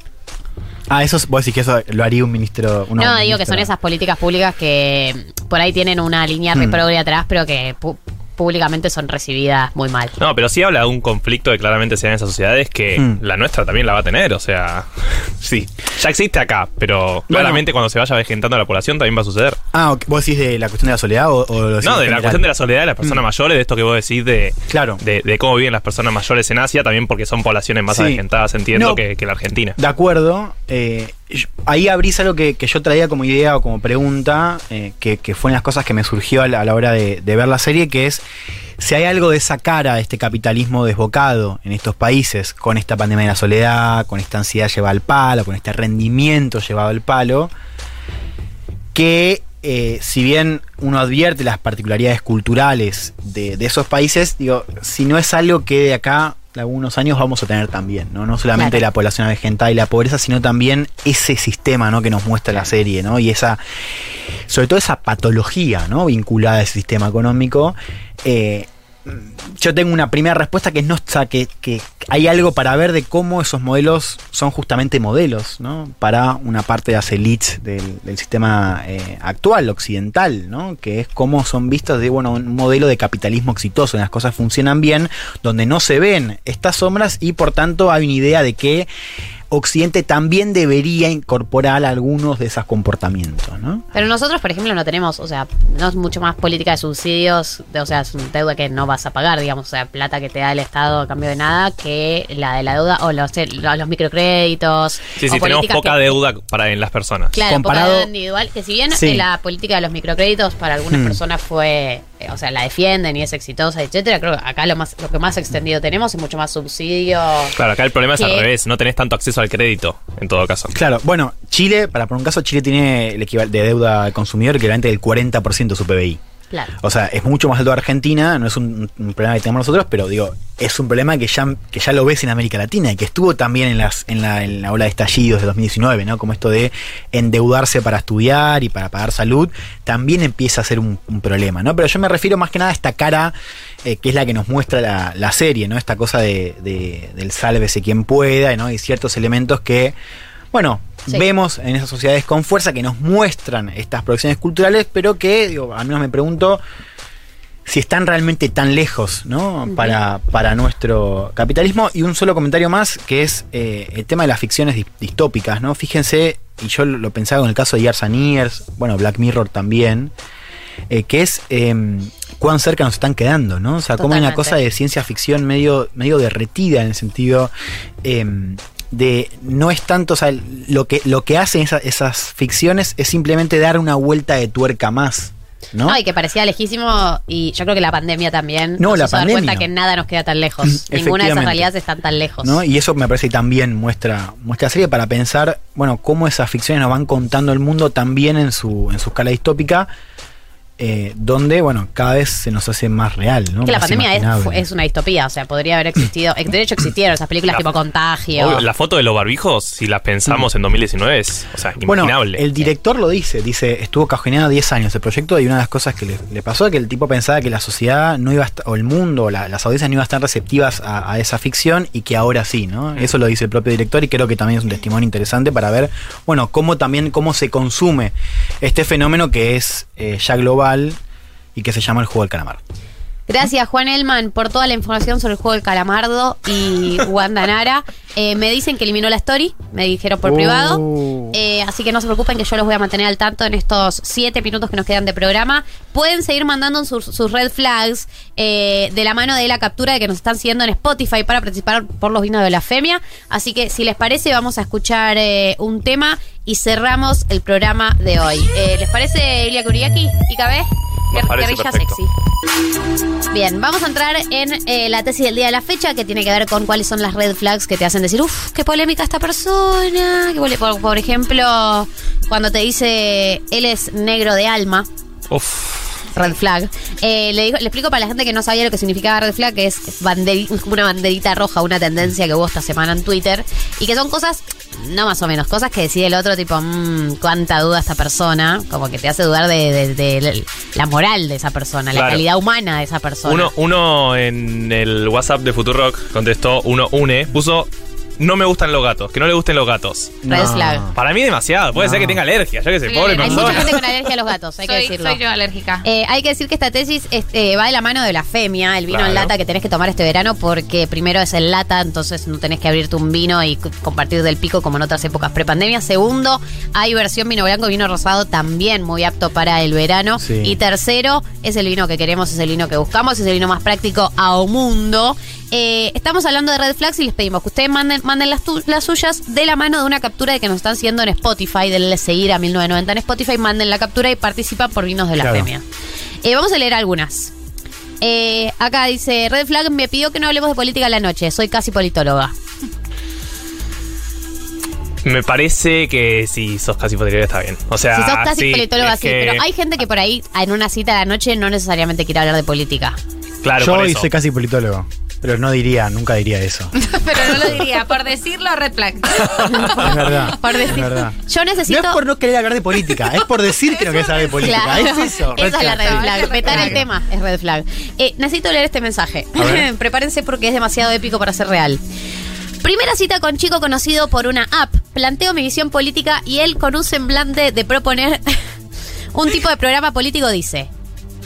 Ah, eso, es- vos decís que eso lo haría un ministro. no, digo que son esas políticas públicas que mm, por ahí tienen una línea progre atrás, pero que pu- públicamente son recibidas muy mal. No, pero sí habla de un conflicto que claramente se da en esas sociedades que Mm. la nuestra también la va a tener. O sea, (laughs) sí, ya existe acá, pero claramente cuando se vaya avejentando la población también va a suceder. Ah, ok. ¿vos decís de la cuestión de la soledad o, o lo decís No, de la cuestión de la soledad de las personas Mm. mayores, de esto que vos decís de, Claro. de, de cómo viven las personas mayores en Asia, también porque son poblaciones más Sí. avejentadas, entiendo, No. que, que la Argentina. De acuerdo. eh, ahí abrís algo que, yo traía como idea o como pregunta, eh, que, que fue en las cosas que me surgió a la, hora de, ver la serie, que es si hay algo de esa cara de este capitalismo desbocado en estos países, con esta pandemia de la soledad, con esta ansiedad llevada al palo, con este rendimiento llevado al palo, que eh, si bien uno advierte las particularidades culturales de, de esos países, digo, si no es algo que de acá algunos años vamos a tener también, ¿no? No solamente Claro. la población avejentada y la pobreza, sino también ese sistema, ¿no? Que nos muestra la serie, ¿no? Y esa, sobre todo esa patología, ¿no? Vinculada a ese sistema económico. eh, yo tengo una primera respuesta que es no, sea, que, hay algo para ver de cómo esos modelos son justamente modelos, ¿no? Para una parte de las elites del, del sistema eh, actual, occidental, ¿no? Que es cómo son vistos de, bueno, un modelo de capitalismo exitoso, en las cosas funcionan bien, donde no se ven estas sombras y por tanto hay una idea de que Occidente también debería incorporar algunos de esos comportamientos, ¿no? Pero nosotros, por ejemplo, no tenemos, o sea, no es mucho más política de subsidios, de- o sea, es una deuda que no vas a pagar, digamos, o sea, plata que te da el Estado a cambio de nada, que la de la deuda o los, los, los microcréditos. Sí, sí, tenemos poca que- deuda para en las personas. Claro, Comparado- poca deuda individual, que si bien Sí. eh, la política de los microcréditos para algunas Hmm. personas fue, eh, o sea, la defienden y es exitosa, etcétera, creo que acá lo más lo que más extendido tenemos es mucho más subsidio. Claro, acá el problema es al revés, no tenés tanto acceso al crédito, en todo caso. Claro, bueno, Chile, para poner un caso, Chile tiene el equivalente de deuda al consumidor equivalente del 40% de su PBI. O sea, es mucho más alto de Argentina, no es un, problema que tenemos nosotros, pero digo, es un problema que ya, que ya lo ves en América Latina y que estuvo también en, las, en, la, en la ola de estallidos de 2019, ¿no? Como esto de endeudarse para estudiar y para pagar salud, también empieza a ser un, problema, ¿no? Pero yo me refiero más que nada a esta cara eh, que es la que nos muestra la, la serie, ¿no? Esta cosa de, de- del sálvese quien pueda, ¿no? Y ciertos elementos que, bueno, Sí. vemos en esas sociedades con fuerza que nos muestran estas producciones culturales, pero que, digo, al menos me pregunto si están realmente tan lejos, ¿no? Para, para nuestro capitalismo. Y un solo comentario más, que es eh, el tema de las ficciones dis- distópicas, ¿no? Fíjense, y yo lo pensaba en el caso de Years and Years, bueno, Black Mirror también, eh, que es eh, cuán cerca nos están quedando, ¿no? O sea, como hay una cosa de ciencia ficción medio, medio derretida en el sentido eh, de no es tanto, o sea, lo que, lo que hacen esa- esas ficciones es simplemente dar una vuelta de tuerca más, ¿no? Ay, que parecía lejísimo y yo creo que la pandemia también No, nos la hizo dar pandemia. cuenta que nada nos queda tan lejos. (clears throat) Ninguna de esas realidades están tan lejos. ¿no? Y eso me parece que también muestra, muestra serie para pensar, bueno, cómo esas ficciones nos van contando el mundo también en su, en su escala distópica, eh, donde, bueno, cada vez se nos hace más real, ¿no? que la Más pandemia es, imaginable. una distopía, o sea, podría haber existido. (laughs) De hecho, existieron esas películas La- tipo Contagio. Obvio, la foto de los barbijos, si las pensamos en 2019, es o sea, Bueno, inimaginable. el director lo dice, dice, estuvo cajoneado 10 años el proyecto y una de las cosas que le, le pasó es que el tipo pensaba que la sociedad no iba a estar, o el mundo, la- las audiencias no iban a estar receptivas a, a esa ficción y que ahora sí, ¿no? Eso lo dice el propio director y creo que también es un testimonio interesante para ver, bueno, cómo también, cómo se consume este fenómeno que es eh, ya global y que se llama el juego del calamar. Gracias, Juan Elman, por toda la información sobre el juego del calamardo y (laughs) Wanda Nara. Eh, me dicen que eliminó la story, me dijeron por Uh. privado. Eh, así que no se preocupen que yo los voy a mantener al tanto en estos siete minutos que nos quedan de programa. Pueden seguir mandando sus, sus red flags eh, de la mano de la captura de que nos están siguiendo en Spotify para participar por los vinos de la femia. Así que si les parece, vamos a escuchar eh, un tema y cerramos el programa de hoy. Eh, ¿Les parece, Ilia Kuriaki? ¿Y? Guerrilla sexy. Bien, vamos a entrar en eh, la tesis del día de la fecha que tiene que ver con cuáles son las red flags que te hacen decir, uff, qué polémica esta persona. Qué pole- por, por ejemplo, cuando te dice, él es negro de alma. Uf. Red flag. Eh, le, digo- le explico para la gente que no sabía lo que significaba red flag, que es banderi- una banderita roja, una tendencia que hubo esta semana en Twitter. Y que son cosas, no más o menos, cosas que decide el otro, tipo, mmm, cuánta duda esta persona. Como que te hace dudar de, de- de la moral de esa persona, la calidad humana de esa persona. Uno, uno en el WhatsApp de Futurock contestó, uno une, puso, no me gustan los gatos, que no le gusten los gatos. Red flag. Para mí demasiado, puede ser que tenga alergia, yo que sé, Sí, pobre hay persona. mucha gente con alergia a los gatos, hay que soy, decirlo. soy yo alérgica. Eh, hay que decir que esta tesis este, va de la mano de la femia, el vino en lata que tenés que tomar este verano, porque primero es en lata, entonces no tenés que abrirte un vino y c- compartir del pico como en otras épocas prepandemia. Segundo, hay versión vino blanco y vino rosado también muy apto para el verano. Sí. Y tercero, es el vino que queremos, es el vino que buscamos, es el vino más práctico a o mundo. Eh, estamos hablando de red flags y les pedimos que ustedes manden, manden las, tu- las suyas de la mano de una captura de que nos están siguiendo en Spotify, denle seguir a 1990 en Spotify, manden la captura y participan por vinos de la Claro. femia. Eh, vamos a leer algunas. Eh, acá dice, Red Flag me pidió que no hablemos de política a la noche, soy casi politóloga. Me parece que si sos casi politóloga está bien. O sea, si sos casi sí, politóloga, sí, que- pero hay gente que por ahí en una cita a la noche no necesariamente quiere hablar de política. Claro, Yo por eso. soy casi politólogo. Pero no diría, nunca diría eso. (laughs) Pero no lo diría. Por decirlo, red flag. (laughs) Es verdad. Por decir- es verdad. Yo necesito... No es por no querer hablar de política, es por decir que no querés hablar de política. Claro. Es eso. Esa es la red flag. flag. el tema es red flag. Eh, necesito leer este mensaje. (laughs) Prepárense porque es demasiado épico para ser real. Primera cita con chico conocido por una app. Planteo mi visión política y él con un semblante de proponer un tipo de programa político dice,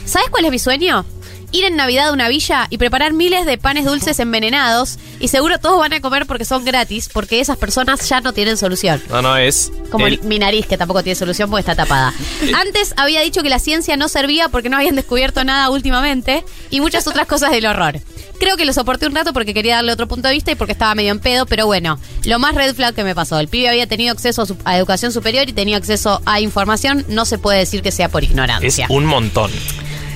¿sabes cuál es mi sueño? Ir en Navidad a una villa y preparar miles de panes dulces envenenados y seguro todos van a comer porque son gratis porque esas personas ya no tienen solución. No, no, es... Como el- mi nariz, que tampoco tiene solución porque está tapada. (laughs) Antes había dicho que la ciencia no servía porque no habían descubierto nada últimamente y muchas otras cosas del horror. Creo que lo soporté un rato porque quería darle otro punto de vista y porque estaba medio en pedo, pero bueno, lo más red flag que me pasó. El pibe había tenido acceso a, su- a educación superior y tenía acceso a información. No se puede decir que sea por es ignorancia. un montón.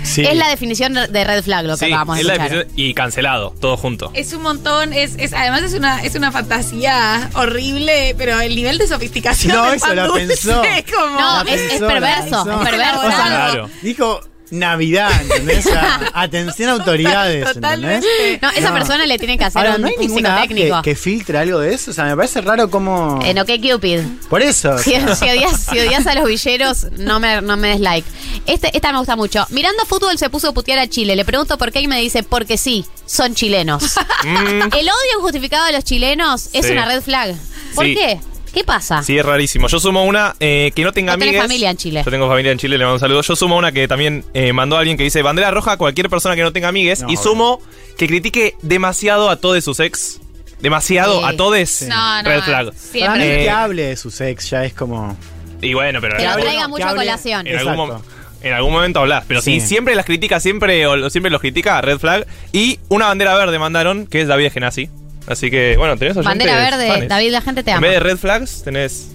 Sí. Es la definición de red flag lo que Sí, acabamos de es la escuchar. definición- y cancelado, todo junto. Es un montón, es, es además es una, es una fantasía horrible, pero el nivel de sofisticación No, del eso pan la dulce pensó. es como... No, La es- es pensó, la perverso, pensó. es perverso. O sea, Claro. Dijo Navidad, ¿entendés? (laughs) Atención autoridades, ¿entendés? No, esa persona le tiene que hacer Ahora, un, no hay un ninguna app que, filtre algo de eso. O sea, me parece raro como. En OK Cupid. Por eso. o Si, sea, si odias, si odias a los villeros, no me, no me des like. Este, esta me gusta mucho. Mirando fútbol se puso a putear a Chile. Le pregunto por qué y me dice, porque sí, son chilenos. (laughs) Mm, El odio injustificado de los chilenos es Sí. una red flag. ¿Por Sí. qué? ¿Qué pasa? sí, es rarísimo. Yo sumo una eh, que no tenga tenés amigues. familia en Chile. Yo tengo familia en Chile, le mando un saludo. Yo sumo una que también eh, mandó a alguien que dice bandera roja a cualquier persona que no tenga amigues. No, y sumo que critique demasiado a todos sus ex. Demasiado Sí. a todos. No, no, Red flag. Para siempre. mí Eh, que hable de su sex ya es como. Y bueno, pero Que en lo traiga mucho a colación. en algún Exacto. mom- en algún momento hablas. Pero si Sí. siempre las critica, siempre, o lo- siempre los critica, red flag. Y una bandera verde mandaron, que es David Genasi. Así que, bueno, tenés oyentes Bandera verde, fanes. David, la gente te En ama. vez de red flags, tenés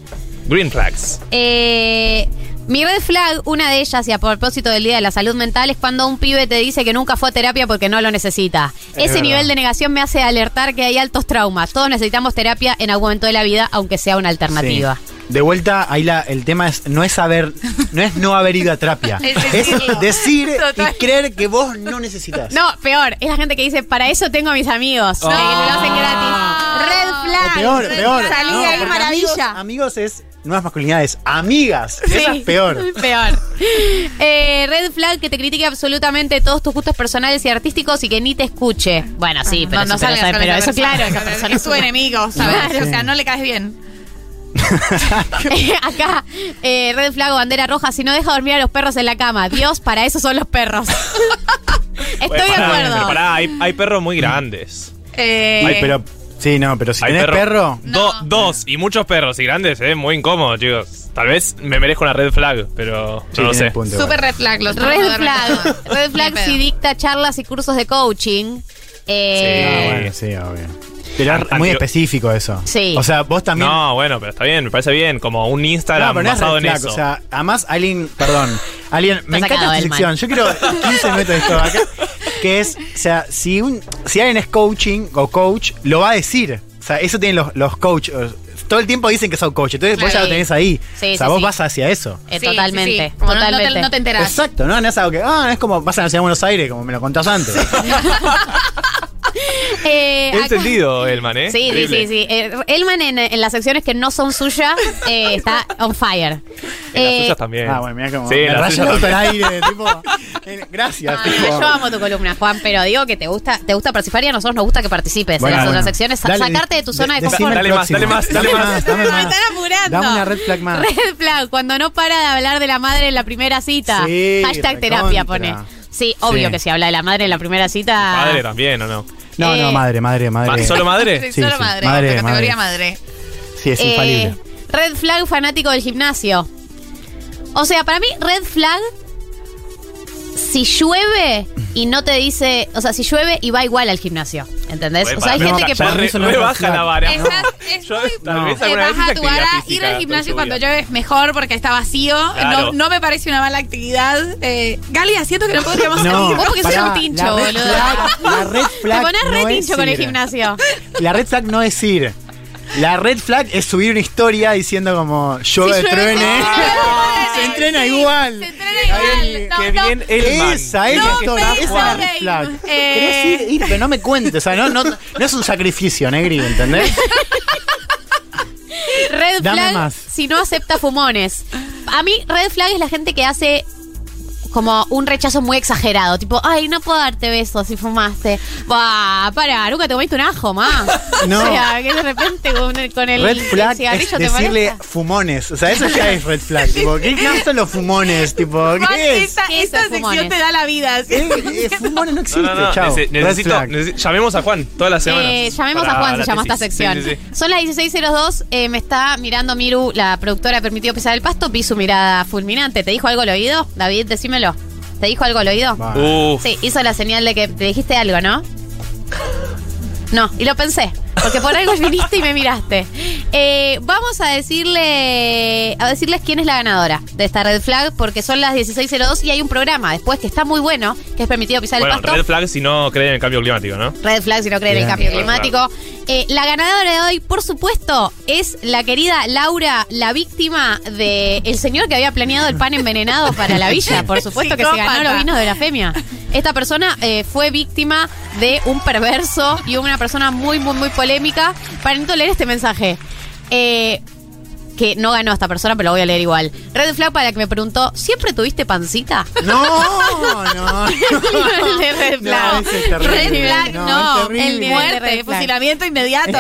green flags. Eh, mi red flag, una de ellas, y a propósito del Día de la Salud Mental, es cuando un pibe te dice que nunca fue a terapia porque no lo necesita. Ese verdad. nivel de negación me hace alertar que hay altos traumas. Todos necesitamos terapia en algún momento de la vida, aunque sea una alternativa. Sí. De vuelta, ahí la, el tema es no es saber, no es no haber ido a terapia. (laughs) Es decir Total. y creer que vos no necesitas. No, peor, es la gente que dice, para eso tengo a mis amigos, Oh. que lo hacen gratis. Red O flag. peor, red peor. flag. Salí No, de ahí maravilla. Amigos, amigos es nuevas masculinidades. Amigas. Esa es peor. (laughs) Peor. Eh, red flag que te critique absolutamente todos tus gustos personales y artísticos y que ni te escuche. Bueno, sí, pero, no, no eso, pero, eso claro, esa persona es tu enemigo, ¿sabes? O sea, no le caes bien. (laughs) Eh, Acá, eh, red flag o bandera roja, si no deja dormir a los perros en la cama. Dios, para eso son los perros. (laughs) Estoy Bueno, de pará, acuerdo. Pero pará, hay, hay perros muy grandes. Eh, Ay, pero. Sí, no, pero si Hay tenés perro. Do- dos y muchos perros y grandes, es muy incómodo, chicos. Tal vez me merezco una red flag, pero Sí, no lo sé. punto. Super red flag. Los Red flag. Red flag si dicta charlas y cursos de coaching. Eh, Ah, bueno, sí, obvio. Pero es Anti- muy específico eso. Sí. O sea, vos también. No, bueno, pero está bien, me parece bien. Como un Instagram No, pero no es basado en flag, eso. O sea, además alguien, perdón, alguien, me encanta esta sección. Yo quiero (laughs) 15 minutos de esto acá. Que es, o sea, si un, si alguien es coaching o coach, lo va a decir. O sea, eso tienen los, los coaches. Todo el tiempo dicen que son coach, entonces vos ya lo tenés ahí. Sí, o sea, sí, vos sí. vas hacia eso. eh, Sí, totalmente. sí, sí. Como no- no te- totalmente. No te enterás. Exacto, ¿no? No es algo que, ah, es como vas a la ciudad de Buenos Aires, como me lo contás antes. (laughs) (laughs) Eh, acá- sentido, Elman, ¿eh? Sí, sí, Increíble. sí, sí. Eh, Elman en, en las secciones que no son suyas eh, (laughs) está on fire. En las Eh, suyas también. ah, bueno, mirá como Sí, me en las rayo suyas el auto al también. aire, tipo, eh, gracias. Ay, tipo. yo amo tu columna, Juan, pero digo que te gusta, te gusta participar y a nosotros nos gusta que participes Bueno, en las bueno. otras secciones, sa- Dale, sacarte de tu zona de de- confort. decime Dale más, dale más, dale más. dame Me están apurando. Dame una red flag más. Red flag, cuando no para de hablar de la madre en la primera cita. Sí, Hashtag terapia pone. Sí, obvio Sí. que si habla de la madre en la primera cita. Padre también, ¿o no? No, no, Eh, madre, madre, madre. Ma- ¿Solo madre? Sí, Solo sí. madre, Madre, categoría madre. Sí, es Eh, infalible. red flag fanático del gimnasio. O sea, para mí, red flag, si llueve y no te dice, o sea, si llueve y va igual al gimnasio, ¿entendés? Re- o sea, hay gente que... por re- red flag. la vara. Es muy- No. vez baja tu vara, ir al gimnasio cuando llueve es mejor porque está vacío. Claro. No, no me parece una mala actividad. Eh, Galia, siento que no podríamos (laughs) No, salir. Vos porque sos un tincho, la red boludo. flag- la red Te flag pones re no es tincho con el gimnasio. La red flag no es ir. La red flag es subir una historia diciendo como yo Si llueve, truene. (laughs) Se entrena igual. Se entrena igual. No, no. bien Elman. Esa es No, la historia, pero esa es la red flag. Eh. Querés ir, ir, pero no me cuentes, o sea, no, no, no es un sacrificio, Negri, ¿entendés? Red Dame flag más. si no acepta fumones. A mí, red flag es la gente que hace como un rechazo muy exagerado. Tipo, ay, no puedo darte besos si fumaste. Buah, para, nunca te comiste un ajo, ma. (laughs) No. O sea, que de repente con, con el, Red el flag es te decirle molesta. fumones. O sea, eso ya es red flag. Tipo, ¿qué (laughs) no son los fumones? Tipo, ¿qué es? esta, ¿Qué es esta el fumones? sección te da la vida. ¿sí? Eh, (laughs) eh, fumones no existe, No, no, no. chao. nece- Red necesito, llamemos a Juan todas las semanas. Eh, llamemos para a Juan, se la llama esta sección. Sí, sí, sí. Son las 16.02. eh, me está mirando Miru, la productora Permitido Pisar el Pasto. Vi su mirada fulminante. ¿Te dijo algo al oído? David, decímelo. ¿Te dijo algo al oído? Sí, hizo la señal de que te dijiste algo, ¿no? No, y lo pensé. Porque por algo viniste y me miraste. Eh, vamos a decirle a decirles quién es la ganadora de esta red flag, porque son las 16.02 y hay un programa después que está muy bueno, que es permitido pisar Bueno, el pasto. red flag si no creen en el cambio climático, ¿no? Red flag si no creen en el cambio climático. Eh, la ganadora de hoy, por supuesto, es la querida Laura, la víctima de el señor que había planeado el pan envenenado para la villa. (laughs) Por supuesto que se ganó los vinos de la femia. Esta persona eh, fue víctima de un perverso y una persona muy, muy, muy polémica. Para no leer este mensaje. Eh, que no ganó esta persona, pero lo voy a leer igual. Red flag para la que me preguntó, ¿siempre tuviste pancita? No, no. (laughs) El de red flag. No, es. Red flag, No, no. el muerte, red flag. fusilamiento inmediato.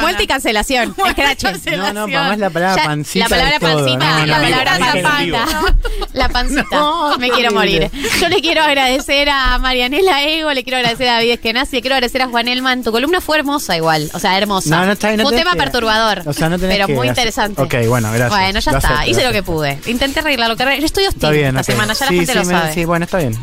Muerte, y cancelación. Escrachen. No, no, para más la palabra Ya, pancita. la palabra pancita, No, no, la no, palabra no, no, zapata. La pancita. No, Me quiero morir. Yo le quiero agradecer a Marianela Ego, le quiero agradecer a David Eskenazi, le quiero agradecer a Juan Elman. Tu columna fue hermosa igual. O sea, hermosa. No, no está Fue un tema que- perturbador. o sea, no tenés Pero que muy hacer- Ok, bueno, gracias. Bueno, ya Lo está. acepto, Hice lo lo que pude. Intenté arreglar lo que arreglé. Estoy hostil Está bien, esta ok. semana, ya la Sí, gente sí, lo me- sabe. Sí, bueno, está bien.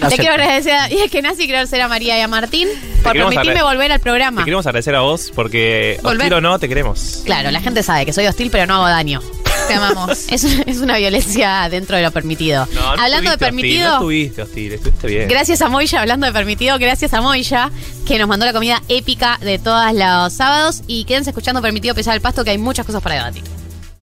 Acepto. quiero agradecer a (laughs) David Eskenazi, quiero agradecer a María y a Martín por permitirme volver al Te programa. queremos agradecer a vos porque Volver. hostil o no, te queremos. Claro, la gente sabe que soy hostil, pero no hago daño. Te amamos. (laughs) Es, es una violencia dentro de lo permitido. No, no hablando de estuviste hostil, permitido, no estuviste hostil, estuviste bien. gracias a Moya, hablando de permitido, gracias a Moya, que nos mandó la comida épica de todos los sábados. Y quédense escuchando Permitido Pesar el Pasto, que hay muchas cosas para debatir.